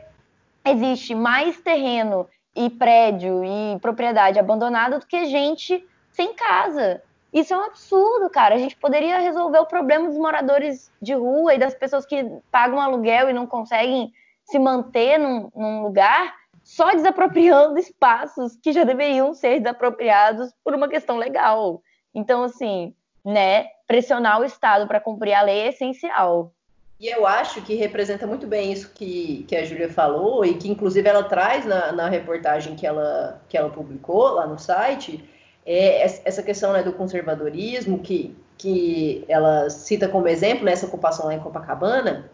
existe mais terreno e prédio e propriedade abandonada do que gente sem casa. Isso é um absurdo, cara. A gente poderia resolver o problema dos moradores de rua e das pessoas que pagam aluguel e não conseguem se manter num, num lugar só desapropriando espaços que já deveriam ser desapropriados por uma questão legal. Então, assim, né, pressionar o Estado para cumprir a lei é essencial. E eu acho que representa muito bem isso que, que a Júlia falou e que, inclusive, ela traz na, na reportagem que ela, que ela publicou lá no site, é essa questão né, do conservadorismo, que, que ela cita como exemplo nessa ocupação lá em Copacabana,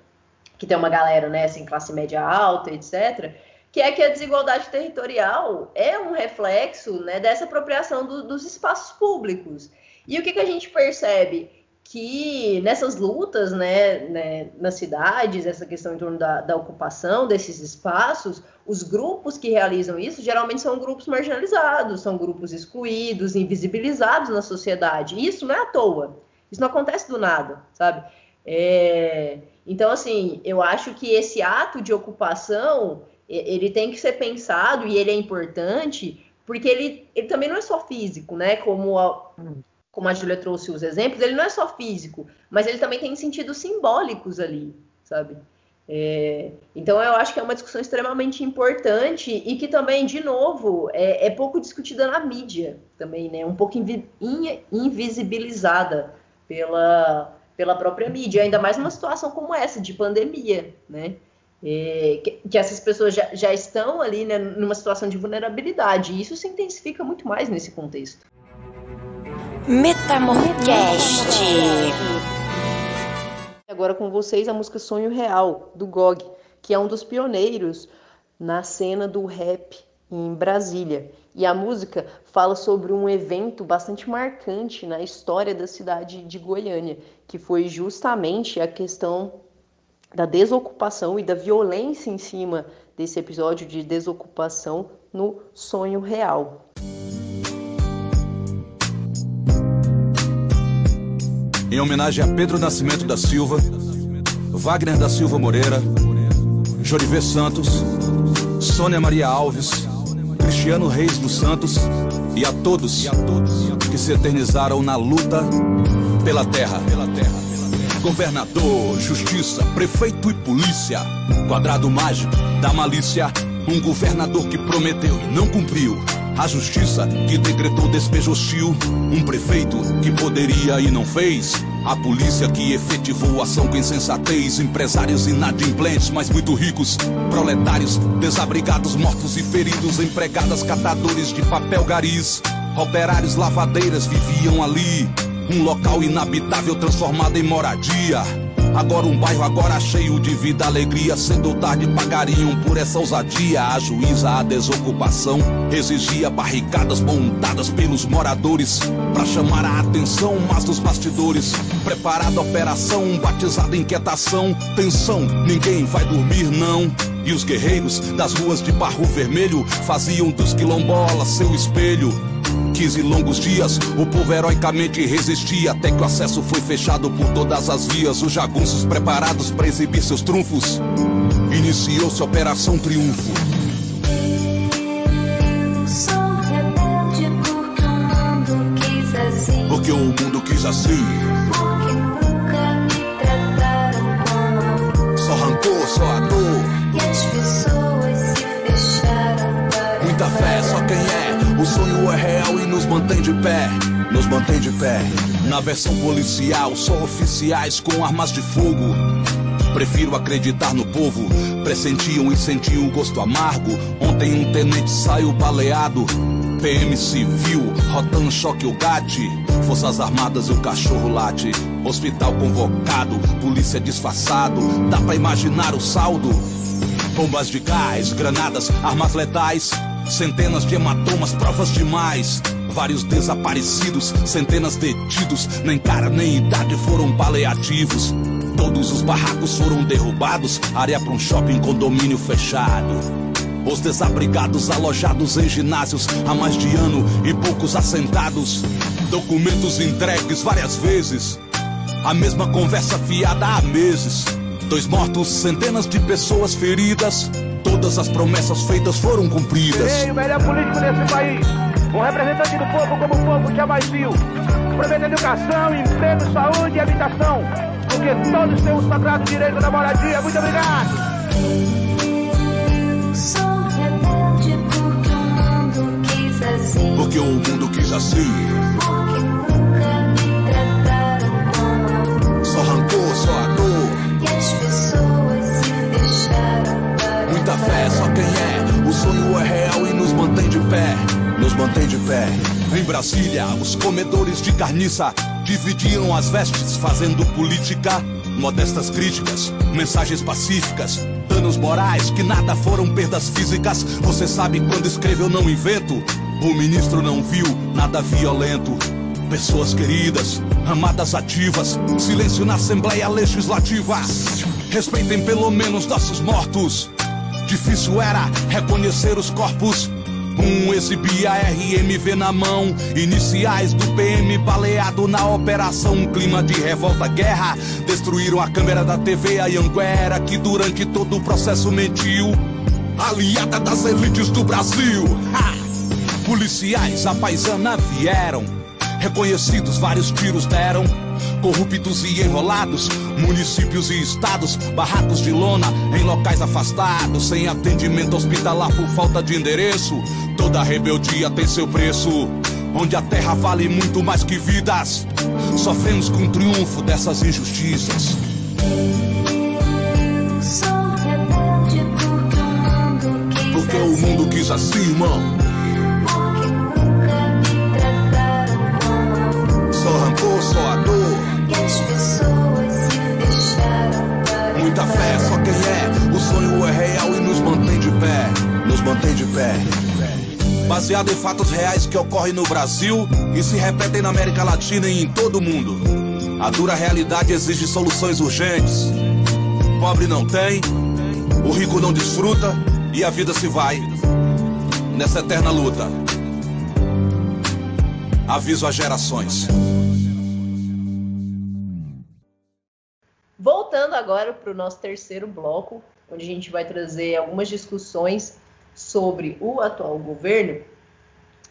que tem uma galera né, assim, classe média alta, etc., que é que a desigualdade territorial é um reflexo né, dessa apropriação do, dos espaços públicos. E o que, que a gente percebe? que nessas lutas né, né, nas cidades, essa questão em torno da, da, ocupação desses espaços, os grupos que realizam isso geralmente são grupos marginalizados, são grupos excluídos, invisibilizados na sociedade. E isso não é à toa, isso não acontece do nada, sabe? É... Então, assim, eu acho que esse ato de ocupação ele tem que ser pensado e ele é importante porque ele, ele também não é só físico, né? Como a, como a Julia trouxe os exemplos, ele não é só físico, mas ele também tem sentidos simbólicos ali, sabe? É, então eu acho que é uma discussão extremamente importante e que também, de novo, é, é pouco discutida na mídia também, né? Um pouco invi invisibilizada pela, pela própria mídia, ainda mais numa situação como essa, de pandemia, né? É, que, que, essas pessoas já, já estão ali né, numa situação de vulnerabilidade, e isso se intensifica muito mais nesse contexto. Metamorcast. Agora com vocês a música Sonho Real, do GOG, que é um dos pioneiros na cena do rap em Brasília. E a música fala sobre um evento bastante marcante na história da cidade de Goiânia, que foi justamente a questão da desocupação e da violência em cima desse episódio de desocupação no sonho real. em homenagem a Pedro Nascimento da Silva, Wagner da Silva Moreira, Jorivê Santos, Sônia Maria Alves, Cristiano Reis dos Santos e a todos que se eternizaram na luta pela terra. Governador, justiça, prefeito e polícia. Quadrado mágico da malícia. Um governador que prometeu e não cumpriu. A justiça que decretou despejo hostil. Um prefeito que poderia e não fez. A polícia que efetivou ação com insensatez. Empresários inadimplentes, mas muito ricos. Proletários, desabrigados, mortos e feridos. Empregadas, catadores de papel garis. Operários, lavadeiras viviam ali. Um local inabitável transformado em moradia. Agora um bairro agora cheio de vida, alegria. Cedo ou tarde pagariam por essa ousadia. A juíza, a desocupação exigia barricadas montadas pelos moradores para chamar a atenção, mas dos bastidores. Preparada operação, batizada inquietação, tensão. Ninguém vai dormir não. E os guerreiros das ruas de barro vermelho faziam dos quilombolas seu espelho. 15 longos dias, o povo heroicamente resistia até que o acesso foi fechado por todas as vias. Os jagunços preparados para exibir seus trunfos. Iniciou-se a Operação Triunfo. Sou rebelde porque o mundo quis assim. Porque o mundo quis assim. Porque nunca me trataram como Só rancor, só a dor. E as pessoas se fecharam Muita fé, só quem é. O sonho é real e nos mantém de pé. Nos mantém de pé. Na versão policial, só oficiais com armas de fogo. Prefiro acreditar no povo. Pressentiam e sentiam o gosto amargo. Ontem um tenente saiu baleado. PM civil, rotando choque o gate. Forças armadas e o cachorro late. Hospital convocado, polícia disfarçado. Dá pra imaginar o saldo. Bombas de gás, granadas, armas letais. Centenas de hematomas, provas demais. Vários desaparecidos, centenas detidos. Nem cara nem idade foram paliativos. Todos os barracos foram derrubados. Área para um shopping condomínio fechado. Os desabrigados alojados em ginásios há mais de ano e poucos assentados. Documentos entregues várias vezes. A mesma conversa fiada há meses. Dois mortos, centenas de pessoas feridas. Todas as promessas feitas foram cumpridas. Ei, o melhor político desse país. Um representante do povo como o povo jamais viu. Prometendo educação, emprego, saúde e habitação. Porque todos têm o sagrado direito da moradia. Muito obrigado. Sou rebelde porque o mundo quis assim. Porque o mundo quis assim. Muita fé, só quem é. O sonho é real e nos mantém de pé. Nos mantém de pé. Em Brasília, os comedores de carniça dividiam as vestes fazendo política. Modestas críticas, mensagens pacíficas, danos morais que nada foram perdas físicas. Você sabe quando escreveu não invento. O ministro não viu nada violento. Pessoas queridas, amadas ativas, silêncio na Assembleia Legislativa. Respeitem pelo menos nossos mortos. Difícil era reconhecer os corpos. Um exibia RMV na mão, iniciais do PM baleado na operação. Um clima de revolta, guerra. Destruíram a câmera da TV Anhanguera, que durante todo o processo mentiu. Aliada das elites do Brasil. Ha! Policiais, a paisana vieram. Reconhecidos, vários tiros deram. Corruptos e enrolados, municípios e estados, barracos de lona em locais afastados, sem atendimento hospitalar por falta de endereço. Toda rebeldia tem seu preço, onde a terra vale muito mais que vidas. Sofremos com o triunfo dessas injustiças. Sou rebelde porque o mundo quis Porque o mundo quis assim, irmão. Só rancor, só a dor. Muita fé, só quem é. O sonho é real e nos mantém de pé. Nos mantém de pé. Baseado em fatos reais que ocorrem no Brasil e se repetem na América Latina e em todo o mundo. A dura realidade exige soluções urgentes. Pobre não tem, o rico não desfruta e a vida se vai nessa eterna luta. Aviso às gerações. Agora para o nosso terceiro bloco, onde a gente vai trazer algumas discussões sobre o atual governo,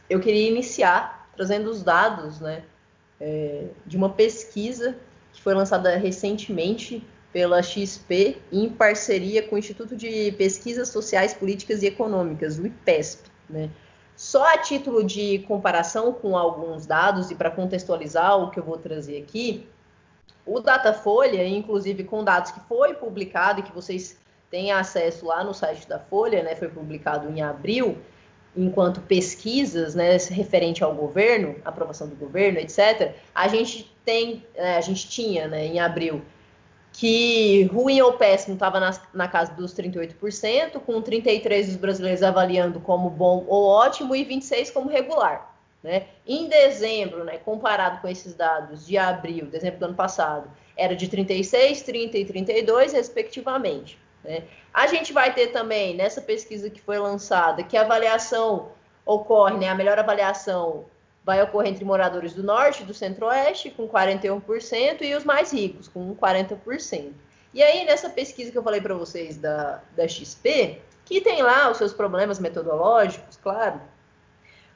eu queria iniciar trazendo os dados né, é, de uma pesquisa que foi lançada recentemente pela XP em parceria com o Instituto de Pesquisas Sociais, Políticas e Econômicas, o IPESP. Né? Só a título de comparação com alguns dados e para contextualizar o que eu vou trazer aqui, o Datafolha, inclusive com dados que foi publicado e que vocês têm acesso lá no site da Folha, né, foi publicado em abril, enquanto pesquisas, né, referente ao governo, aprovação do governo, etc. A gente tem, né, a gente tinha, né, em abril que ruim ou péssimo estava na, na, casa dos 38%, com 33% dos brasileiros avaliando como bom ou ótimo e 26% como regular. Né? Em dezembro, né, comparado com esses dados de abril, dezembro do ano passado, era de 36, 30 e 32, respectivamente. Né? A gente vai ter também, nessa pesquisa que foi lançada, que a avaliação ocorre, né, a melhor avaliação vai ocorrer entre moradores do norte e do centro-oeste, com 41%, e os mais ricos, com 40%. E aí, nessa pesquisa que eu falei para vocês da, da XP, que tem lá os seus problemas metodológicos, claro,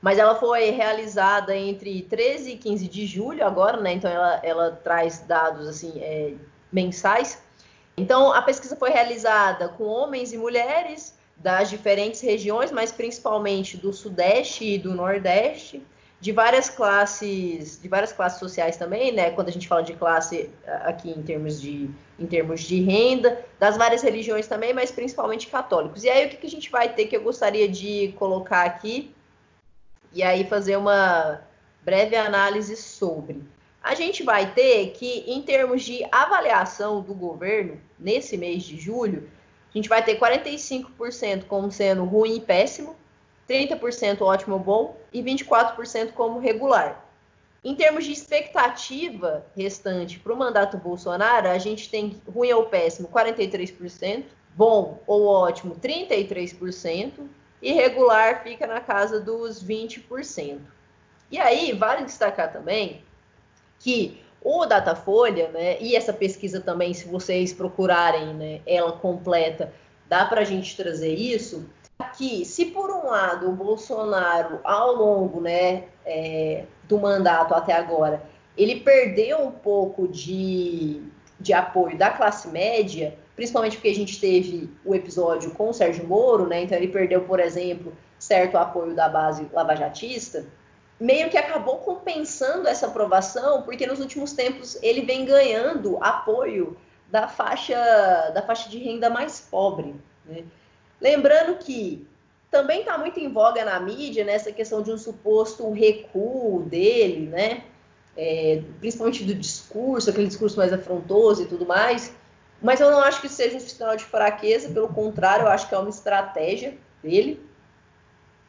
mas ela foi realizada entre 13 e 15 de julho agora, né? Então ela, ela traz dados assim é, mensais. Então a pesquisa foi realizada com homens e mulheres das diferentes regiões, mas principalmente do Sudeste e do Nordeste de várias classes, de várias classes sociais também, né? Quando a gente fala de classe aqui em termos de, em termos de renda, das várias religiões também, mas principalmente católicos. E aí o que, que a gente vai ter que eu gostaria de colocar aqui e aí fazer uma breve análise sobre. A gente vai ter que, em termos de avaliação do governo, nesse mês de julho, a gente vai ter 45% como sendo ruim e péssimo, 30% ótimo ou bom e 24% como regular. Em termos de expectativa restante para o mandato Bolsonaro, a gente tem ruim ou péssimo 43%, bom ou ótimo 33% e regular fica na casa dos 20%. E aí, vale destacar também que o Datafolha, né, e essa pesquisa também, se vocês procurarem né, ela completa, dá para a gente trazer isso, que se por um lado o Bolsonaro, ao longo né, é, do mandato até agora, ele perdeu um pouco de, de apoio da classe média, principalmente porque a gente teve o episódio com o Sérgio Moro, né? Então ele perdeu, por exemplo, certo apoio da base lavajatista, meio que acabou compensando essa aprovação, porque nos últimos tempos ele vem ganhando apoio da faixa da faixa de renda mais pobre, né? Lembrando que também está muito em voga na mídia né, questão de um suposto recuo dele, né? É, principalmente do discurso, aquele discurso mais afrontoso e tudo mais. Mas eu não acho que seja um sinal de fraqueza, pelo contrário, eu acho que é uma estratégia dele.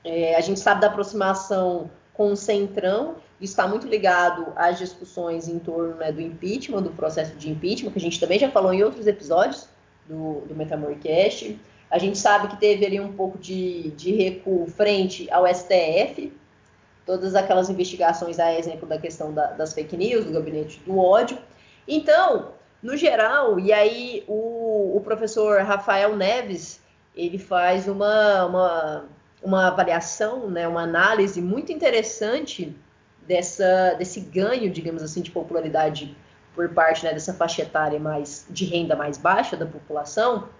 É, a gente sabe da aproximação com o Centrão, está muito ligado às discussões em torno né, do impeachment, do processo de impeachment, que a gente também já falou em outros episódios do, do Metamorcast. A gente sabe que teve ali um pouco de, de recuo frente ao STF, todas aquelas investigações, a exemplo da questão da, das fake news, do gabinete do ódio. Então, no geral, e aí o, o professor Rafael Neves, ele faz uma, uma, uma avaliação, né, uma análise muito interessante dessa, desse ganho, digamos assim, de popularidade por parte né, dessa faixa etária mais de renda mais baixa da população,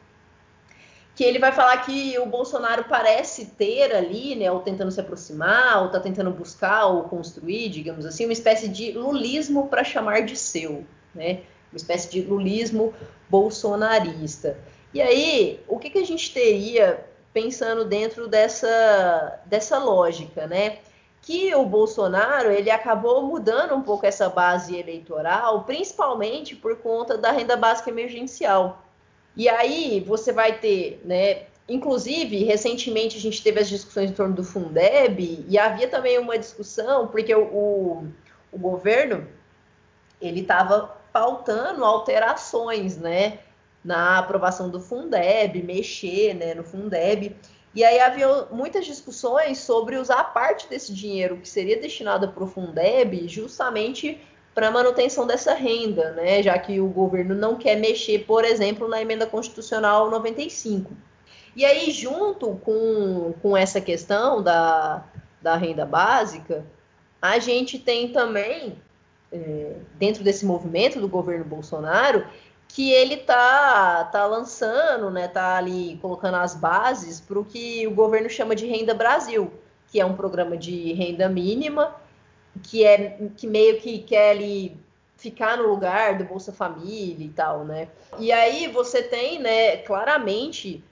que ele vai falar que o Bolsonaro parece ter ali, né, ou tentando se aproximar, ou está tentando buscar ou construir, digamos assim, uma espécie de lulismo para chamar de seu, né? Uma espécie de lulismo bolsonarista. E aí, o que, que a gente teria pensando dentro dessa, dessa lógica, né? Que o Bolsonaro ele acabou mudando um pouco essa base eleitoral, principalmente por conta da renda básica emergencial. E aí você vai ter, né? Inclusive, recentemente a gente teve as discussões em torno do Fundeb e havia também uma discussão, porque o, o, o governo ele estava pautando alterações, né? Na aprovação do Fundeb, mexer né, no Fundeb. E aí havia muitas discussões sobre usar parte desse dinheiro que seria destinado para o Fundeb justamente para manutenção dessa renda, né? Já que o governo não quer mexer, por exemplo, na emenda constitucional 95. E aí, junto com, com essa questão da, da renda básica, a gente tem também, é, dentro desse movimento do governo Bolsonaro, que ele tá, tá lançando, né, tá ali colocando as bases para o que o governo chama de Renda Brasil, que é um programa de renda mínima, que é que meio que quer ali ficar no lugar do Bolsa Família e tal, né? E aí você tem, né, claramente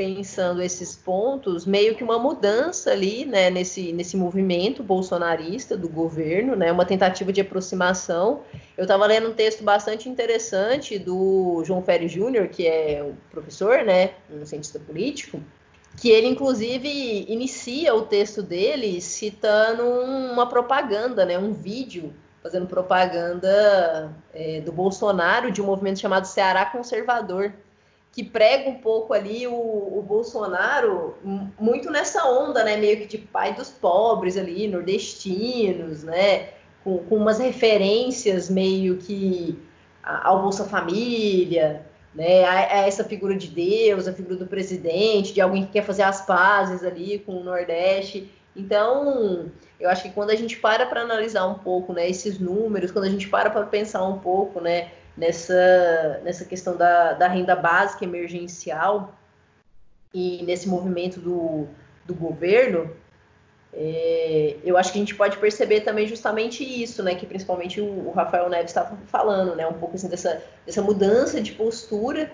pensando esses pontos, meio que uma mudança ali, né, nesse, nesse movimento bolsonarista do governo, né, uma tentativa de aproximação. Eu estava lendo um texto bastante interessante do João Ferri Júnior, que é um professor, né, um cientista político, que ele inclusive inicia o texto dele citando uma propaganda, né, um vídeo fazendo propaganda é, do Bolsonaro de um movimento chamado Ceará Conservador, que prega um pouco ali o, o, Bolsonaro muito nessa onda, né, meio que de pai dos pobres ali, nordestinos, né, com, com umas referências meio que ao Bolsa Família, né, a, a, essa figura de Deus, a figura do presidente, de alguém que quer fazer as pazes ali com o Nordeste. Então, eu acho que quando a gente para para analisar um pouco, né, esses números, quando a gente para para pensar um pouco, né, nessa, nessa questão da, da renda básica emergencial e nesse movimento do, do governo, é, eu acho que a gente pode perceber também justamente isso, né, que principalmente o, o Rafael Neves estava falando, né, um pouco assim dessa, dessa mudança de postura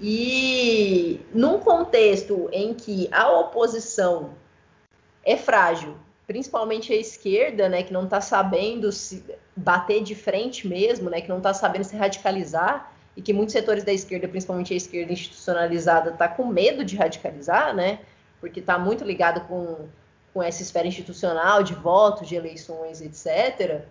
e num contexto em que a oposição é frágil, principalmente a esquerda, né, que não está sabendo se bater de frente mesmo, né, que não está sabendo se radicalizar e que muitos setores da esquerda, principalmente a esquerda institucionalizada, está com medo de radicalizar, né, porque está muito ligado com, com essa esfera institucional de votos, de eleições, etc.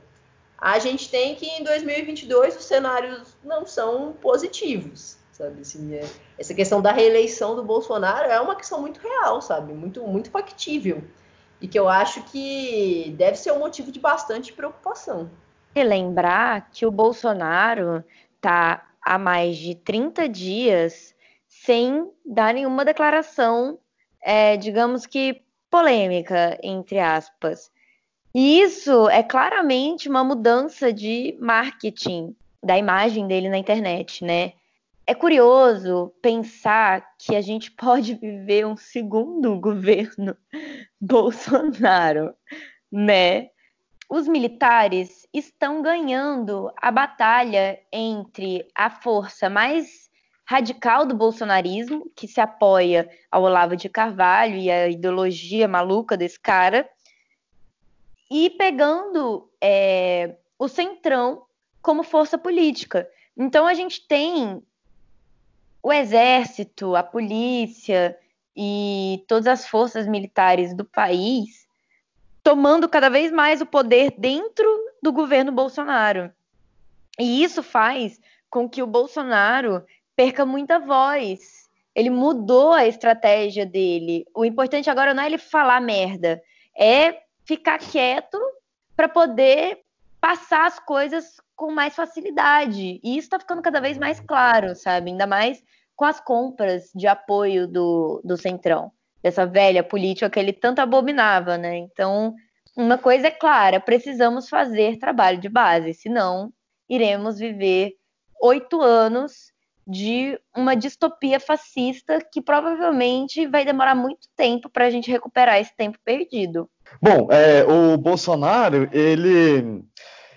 A gente tem que em 2022 os cenários não são positivos, sabe? Assim, é, essa questão da reeleição do Bolsonaro é uma questão muito real, sabe? Muito, muito factível e que eu acho que deve ser um motivo de bastante preocupação. E lembrar que o Bolsonaro está há mais de 30 dias sem dar nenhuma declaração, é, digamos que polêmica, entre aspas. E isso é claramente uma mudança de marketing da imagem dele na internet, né? É curioso pensar que a gente pode viver um segundo governo Bolsonaro, né? Os militares estão ganhando a batalha entre a força mais radical do bolsonarismo, que se apoia ao Olavo de Carvalho e a ideologia maluca desse cara, e pegando é, o centrão como força política. Então a gente tem o exército, a polícia e todas as forças militares do país tomando cada vez mais o poder dentro do governo Bolsonaro. E isso faz com que o Bolsonaro perca muita voz. Ele mudou a estratégia dele. O importante agora não é ele falar merda, é ficar quieto para poder passar as coisas com mais facilidade. E isso está ficando cada vez mais claro, sabe? Ainda mais com as compras de apoio do, do Centrão, dessa velha política que ele tanto abominava, né? Então, uma coisa é clara: precisamos fazer trabalho de base, senão iremos viver oito anos de uma distopia fascista que provavelmente vai demorar muito tempo para a gente recuperar esse tempo perdido. Bom, é, o Bolsonaro, ele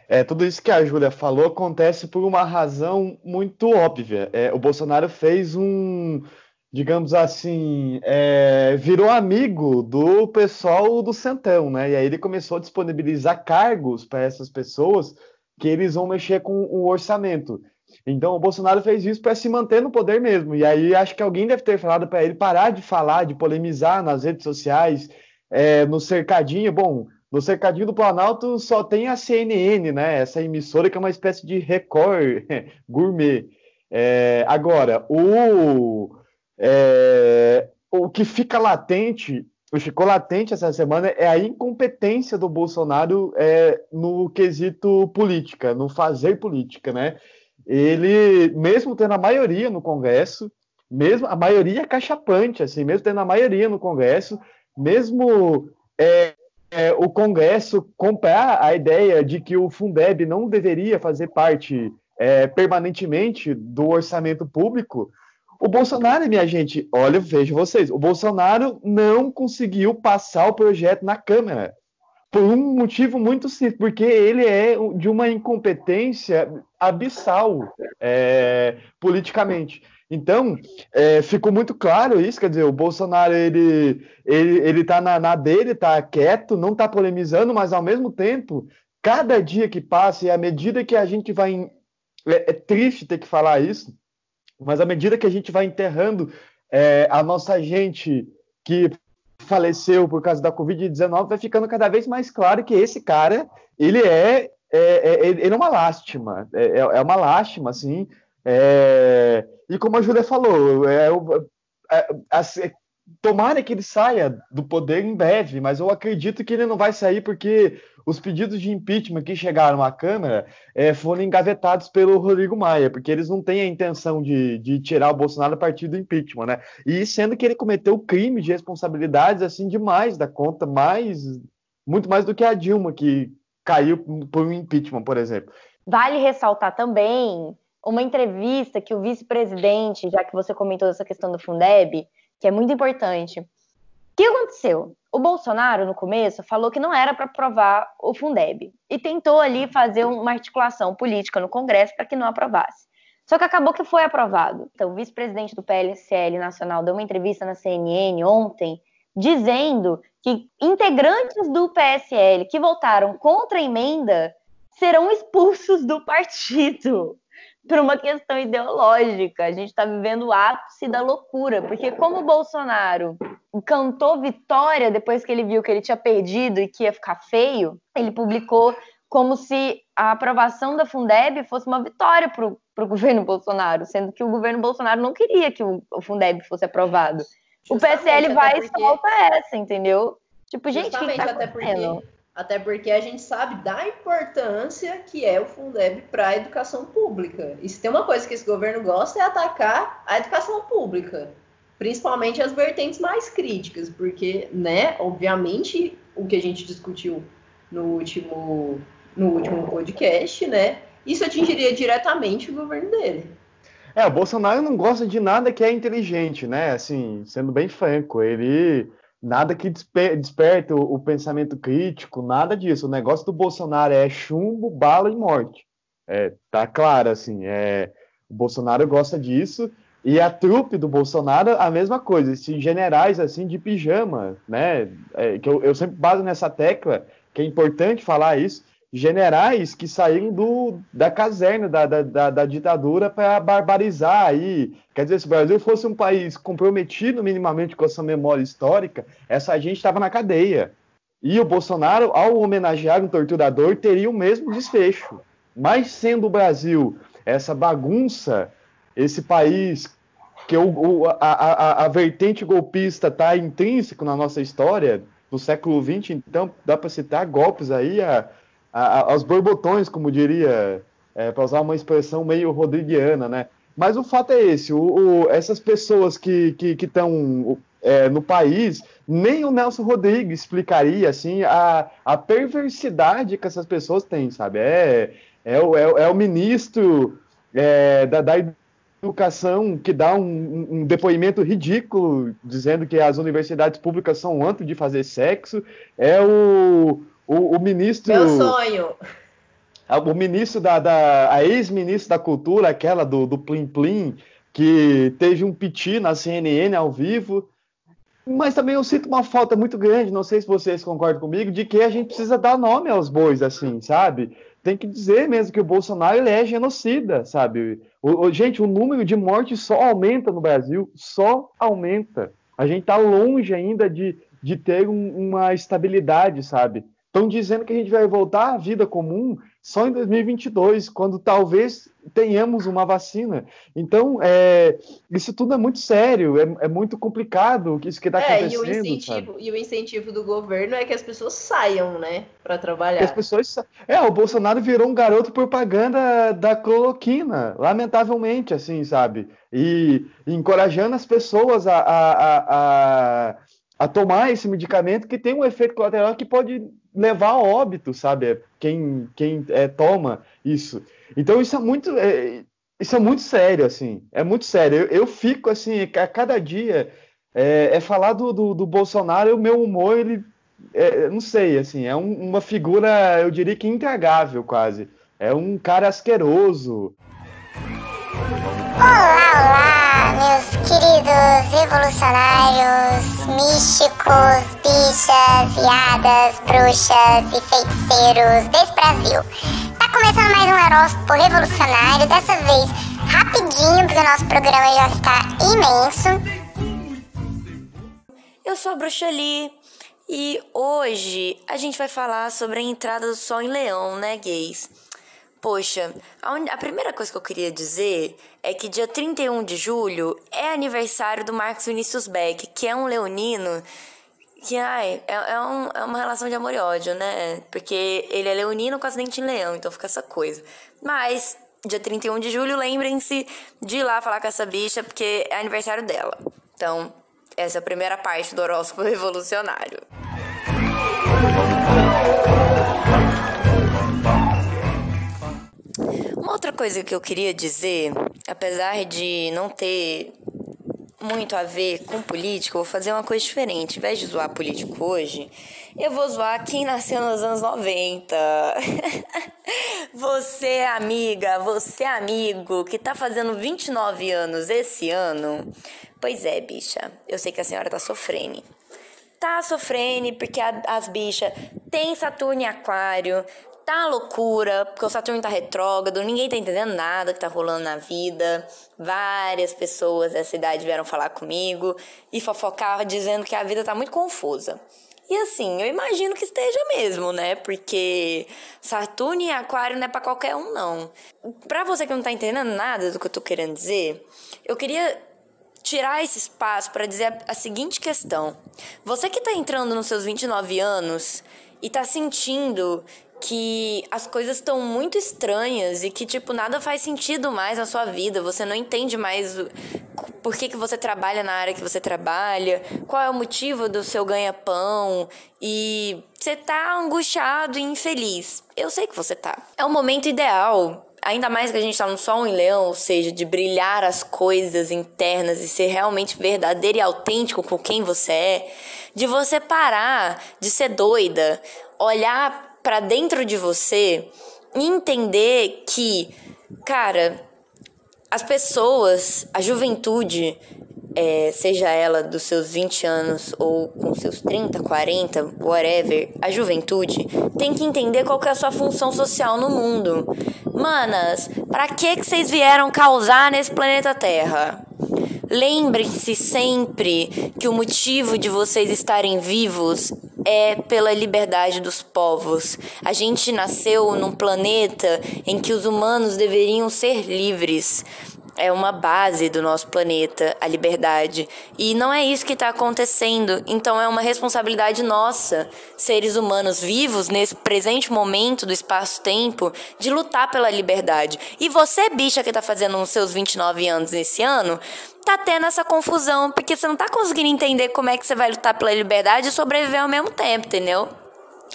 é, tudo isso que a Júlia falou acontece por uma razão muito óbvia. É, o Bolsonaro fez um, digamos assim, é, virou amigo do pessoal do Centão, né? E aí ele começou a disponibilizar cargos para essas pessoas que eles vão mexer com o orçamento. Então o Bolsonaro fez isso para se manter no poder mesmo. E aí acho que alguém deve ter falado para ele parar de falar, de polemizar nas redes sociais, é, no cercadinho. Bom, no cercadinho do Planalto só tem a CNN, né? Essa emissora que é uma espécie de Record gourmet. É, agora, o, é, o que fica latente o ficou latente essa semana é a incompetência do Bolsonaro é, no quesito política, no fazer política, né? Ele, mesmo tendo a maioria no Congresso, mesmo a maioria cachapante, assim, mesmo tendo a maioria no Congresso, mesmo é, é, o Congresso comprar a ideia de que o Fundeb não deveria fazer parte é, permanentemente do orçamento público, o Bolsonaro, minha gente, olha, vejo vocês, o Bolsonaro não conseguiu passar o projeto na Câmara. Por um motivo muito simples, porque ele é de uma incompetência abissal é, politicamente. Então, é, ficou muito claro isso, quer dizer, o Bolsonaro, ele, ele, ele tá na, na dele, tá quieto, não tá polemizando, mas ao mesmo tempo, cada dia que passa e à medida que a gente vai... É, é triste ter que falar isso, mas à medida que a gente vai enterrando é, a nossa gente que faleceu por causa da Covid-19, vai ficando cada vez mais claro que esse cara, ele é, é, é ele é uma lástima, é, é, é uma lástima, assim, é, e como a Júlia falou, é, é, é, tomara que ele saia do poder em breve, mas eu acredito que ele não vai sair porque os pedidos de impeachment que chegaram à Câmara é, foram engavetados pelo Rodrigo Maia, porque eles não têm a intenção de, de, tirar o Bolsonaro a partir do impeachment, né? E sendo que ele cometeu crime de responsabilidades assim demais da conta, mais muito mais do que a Dilma que caiu por um impeachment, por exemplo. Vale ressaltar também uma entrevista que o vice-presidente, já que você comentou essa questão do Fundeb, que é muito importante. O que aconteceu? O Bolsonaro, no começo, falou que não era para aprovar o Fundeb e tentou ali fazer uma articulação política no Congresso para que não aprovasse. Só que acabou que foi aprovado. Então, o vice-presidente do PLCL Nacional deu uma entrevista na CNN ontem dizendo que integrantes do PSL que votaram contra a emenda serão expulsos do partido por uma questão ideológica. A gente está vivendo o ápice da loucura, porque como o Bolsonaro cantou vitória depois que ele viu que ele tinha perdido e que ia ficar feio, ele publicou como se a aprovação da Fundeb fosse uma vitória para o governo Bolsonaro, sendo que o governo Bolsonaro não queria que o, o Fundeb fosse aprovado. Justamente, o PSL vai porque... e solta essa, entendeu? Tipo, gente, o que, que tá acontecendo? Porque até porque a gente sabe da importância que é o Fundeb para a educação pública. E se tem uma coisa que esse governo gosta é atacar a educação pública, principalmente as vertentes mais críticas, porque, né, obviamente, o que a gente discutiu no último, no último podcast, né, isso atingiria diretamente o governo dele. É, o Bolsonaro não gosta de nada que é inteligente, né? Assim, sendo bem franco, ele nada que desper desperte o, o, pensamento crítico, nada disso. O negócio do Bolsonaro é chumbo, bala e morte. É, tá claro, assim, é, o Bolsonaro gosta disso, e a trupe do Bolsonaro, a mesma coisa, esses generais, assim, de pijama, né, é, que eu, eu sempre baso nessa tecla, que é importante falar isso, generais que saíram do, da caserna da, da, da, ditadura para barbarizar aí. Quer dizer, se o Brasil fosse um país comprometido minimamente com a sua memória histórica, essa gente estava na cadeia. E o Bolsonaro, ao homenagear um torturador, teria o mesmo desfecho. Mas sendo o Brasil essa bagunça, esse país que o, a, a, a vertente golpista está intrínseco na nossa história do século XX, então dá para citar golpes aí a, aos borbotões, como diria, é, para usar uma expressão meio rodriguiana, né? Mas o fato é esse: o, o essas pessoas que estão é, no país, nem o Nelson Rodrigues explicaria assim a, a perversidade que essas pessoas têm, sabe? É, é, o, é, é o ministro é, da, da educação que dá um, um, depoimento ridículo dizendo que as universidades públicas são antro de fazer sexo. É o, o, o ministro. Meu sonho. O ministro da. da a ex-ministra da Cultura, aquela do, do Plim Plim, que teve um piti na CNN ao vivo. Mas também eu sinto uma falta muito grande, não sei se vocês concordam comigo, de que a gente precisa dar nome aos bois, assim, sabe? Tem que dizer mesmo que o Bolsonaro ele é genocida, sabe? O, o, gente, o número de mortes só aumenta no Brasil, só aumenta. A gente está longe ainda de, de ter um, uma estabilidade, sabe? Estão dizendo que a gente vai voltar à vida comum só em 2022, quando talvez tenhamos uma vacina. Então, é, isso tudo é muito sério, é, é muito complicado isso que está É, e acontecendo. o, incentivo, sabe? e o incentivo do governo é que as pessoas saiam, né, para Que trabalhar. as pessoas. sa- É, o Bolsonaro virou um garoto propaganda da cloroquina, lamentavelmente, assim, sabe? E, e encorajando as pessoas a, a, a, a, a tomar esse medicamento que tem um efeito colateral que pode levar a óbito, sabe? Quem, quem é, toma isso. Então isso é muito. é, isso é muito sério, assim. É muito sério. Eu, eu fico assim, a cada dia é, é falar do, do, do Bolsonaro, o meu humor, ele é, não sei, assim, é um- uma figura, eu diria que intragável quase. É um cara asqueroso. Olá, meus queridos revolucionários, místicos, bichas, viadas, bruxas e feiticeiros desse Brasil. Tá começando mais um horóscopo revolucionário, dessa vez rapidinho, porque o nosso programa já está imenso. Eu sou a Bruxa Lee e hoje a gente vai falar sobre a entrada do Sol em Leão, né, gays? Poxa, a, un- a primeira coisa que eu queria dizer é que dia 31 de julho é aniversário do Marcos Vinícius Beck, que é um leonino que, ai, é, é, um- é uma relação de amor e ódio, né? Porque ele é leonino com acidente em leão, então fica essa coisa. Mas, dia 31 de julho, lembrem-se de ir lá falar com essa bicha, porque é aniversário dela. Então, essa é a primeira parte do horóscopo revolucionário. Outra coisa que eu queria dizer, apesar de não ter muito a ver com política, eu vou fazer uma coisa diferente. Ao invés de zoar político hoje, eu vou zoar quem nasceu nos anos 90. você, amiga, você, amigo, que tá fazendo 29 anos esse ano. Pois é, bicha, eu sei que a senhora tá sofrendo. Tá sofrendo porque a- as bichas tem Saturno em Aquário, tá loucura, porque o Saturno tá retrógrado, ninguém tá entendendo nada que tá rolando na vida. Várias pessoas dessa idade vieram falar comigo e fofocar dizendo que a vida tá muito confusa. E assim, eu imagino que esteja mesmo, né? Porque Saturno em Aquário não é pra qualquer um, não. Pra você que não tá entendendo nada do que eu tô querendo dizer, eu queria tirar esse espaço para dizer a, a seguinte questão. Você que tá entrando nos seus 29 anos e tá sentindo que as coisas estão muito estranhas e que, tipo, nada faz sentido mais na sua vida, você não entende mais por que, que você trabalha na área que você trabalha, qual é o motivo do seu ganha-pão e você tá angustiado e infeliz. Eu sei que você tá. É o momento ideal Ainda mais que a gente tá no Sol em Leão, ou seja, de brilhar as coisas internas e ser realmente verdadeiro e autêntico com quem você é, de você parar de ser doida, olhar pra dentro de você e entender que, cara, as pessoas, a juventude, é, seja ela dos seus 20 anos ou com seus 30, 40, whatever, a juventude tem que entender qual que é a sua função social no mundo. Manas, pra que que vocês vieram causar nesse planeta Terra? Lembrem-se sempre que o motivo de vocês estarem vivos é pela liberdade dos povos. A gente nasceu num planeta em que os humanos deveriam ser livres. É uma base do nosso planeta, a liberdade. E não é isso que está acontecendo. Então é uma responsabilidade nossa, seres humanos vivos nesse presente momento do espaço-tempo, de lutar pela liberdade. E você, bicha que tá fazendo os seus 29 anos esse ano, tá tendo essa confusão, porque você não tá conseguindo entender como é que você vai lutar pela liberdade e sobreviver ao mesmo tempo, entendeu?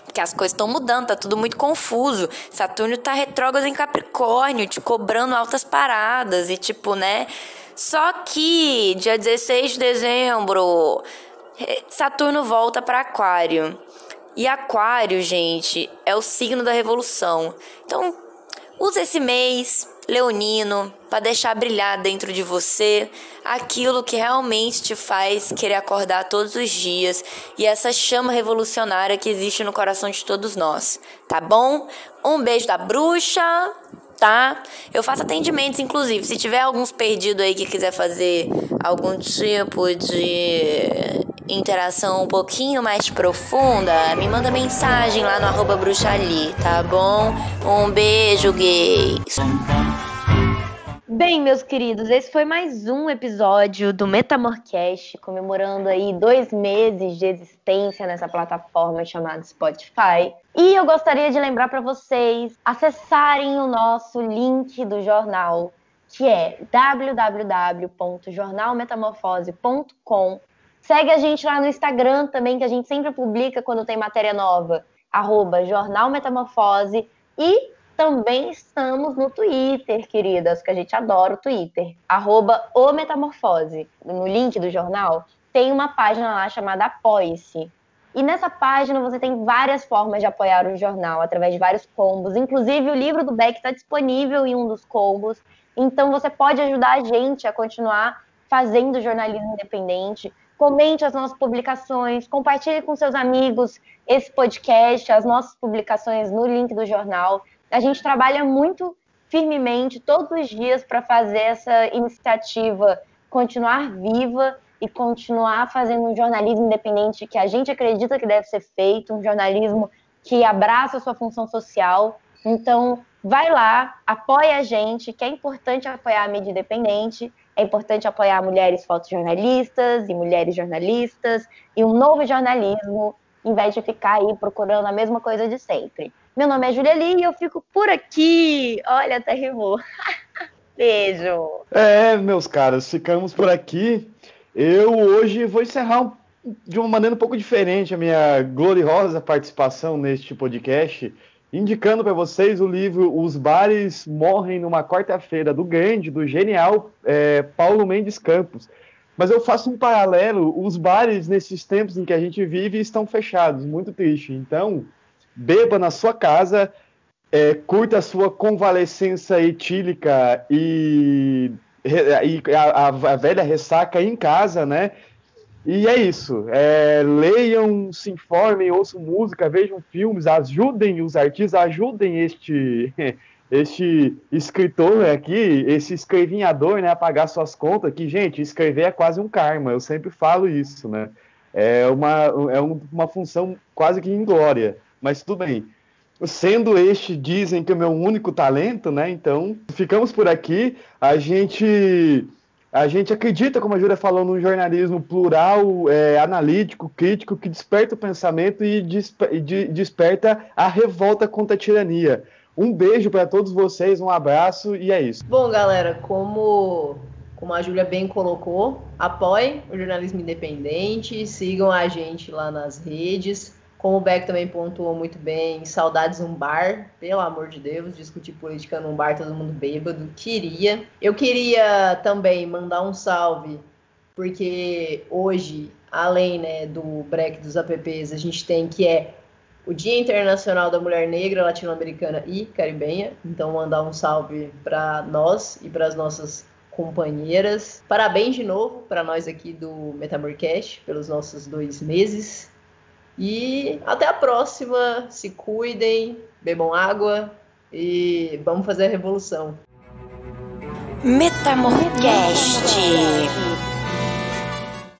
Porque as coisas estão mudando, tá tudo muito confuso. Saturno tá retrógrado em Capricórnio, te cobrando altas paradas e tipo, né? Só que dia 16 de dezembro, eh, Saturno volta para Aquário. E Aquário, gente, é o signo da revolução. Então, Usa esse mês leonino para deixar brilhar dentro de você aquilo que realmente te faz querer acordar todos os dias e essa chama revolucionária que existe no coração de todos nós, tá bom? Um beijo da bruxa. Tá? Eu faço atendimentos, inclusive. Se tiver alguns perdidos aí que quiser fazer algum tipo de interação um pouquinho mais profunda, me manda mensagem lá no arroba bruxali, tá bom? Um beijo, gays! Bem, meus queridos, esse foi mais um episódio do Metamorcast, comemorando aí dois meses de existência nessa plataforma chamada Spotify. E eu gostaria de lembrar para vocês acessarem o nosso link do jornal, que é www.jornalmetamorfose.com. Segue a gente lá no Instagram também, que a gente sempre publica quando tem matéria nova, arroba Jornal Metamorfose. E também estamos no Twitter, queridas, que a gente adora o Twitter. Arroba o Metamorfose. No link do jornal, tem uma página lá chamada Apoie-se. E nessa página você tem várias formas de apoiar o jornal, através de vários combos. Inclusive, o livro do Beck está disponível em um dos combos. Então, você pode ajudar a gente a continuar fazendo jornalismo independente. Comente as nossas publicações, compartilhe com seus amigos esse podcast, as nossas publicações no link do jornal a gente trabalha muito firmemente todos os dias para fazer essa iniciativa continuar viva e continuar fazendo um jornalismo independente que a gente acredita que deve ser feito, um jornalismo que abraça a sua função social. Então, vai lá, apoia a gente, que é importante apoiar a mídia independente, é importante apoiar mulheres fotojornalistas e mulheres jornalistas e um novo jornalismo, em vez de ficar aí procurando a mesma coisa de sempre. Meu nome é Julia Lee e eu fico por aqui. Olha, até rimou. Beijo. É, meus caros, ficamos por aqui. Eu hoje vou encerrar de uma maneira um pouco diferente a minha gloriosa participação neste podcast, indicando para vocês o livro Os Bares Morrem numa Quarta-feira, do grande, do genial é, Paulo Mendes Campos. Mas eu faço um paralelo: os bares, nesses tempos em que a gente vive, estão fechados, muito triste. Então, beba na sua casa, é, curta a sua convalescença etílica e, e a, a, velha ressaca em casa, né? E é isso. É, leiam, se informem, ouçam música, vejam filmes, ajudem os artistas, ajudem este este escritor aqui, esse escrevinhador, né, a pagar suas contas, que, gente, escrever é quase um karma, eu sempre falo isso, né? É uma, é uma função quase que inglória. Mas tudo bem. Sendo este, dizem que é o meu único talento, né? Então, ficamos por aqui. A gente a gente acredita, como a Júlia falou, num jornalismo plural, é, analítico, crítico, que desperta o pensamento e, desper e de desperta a revolta contra a tirania. Um beijo para todos vocês, um abraço e é isso. Bom, galera, como, como a Júlia bem colocou, apoiem o jornalismo independente, sigam a gente lá nas redes. Como o Beck também pontuou muito bem, saudades um bar, pelo amor de Deus, discutir política num bar, todo mundo bêbado, queria. Eu queria também mandar um salve, porque hoje, além né, do break dos apps, a gente tem que é o Dia Internacional da Mulher Negra, Latino-Americana e Caribenha. Então, mandar um salve para nós e para as nossas companheiras. Parabéns de novo para nós aqui do Metamorcast pelos nossos dois meses. E até a próxima. Se cuidem, bebam água e vamos fazer a revolução. Metamorcast.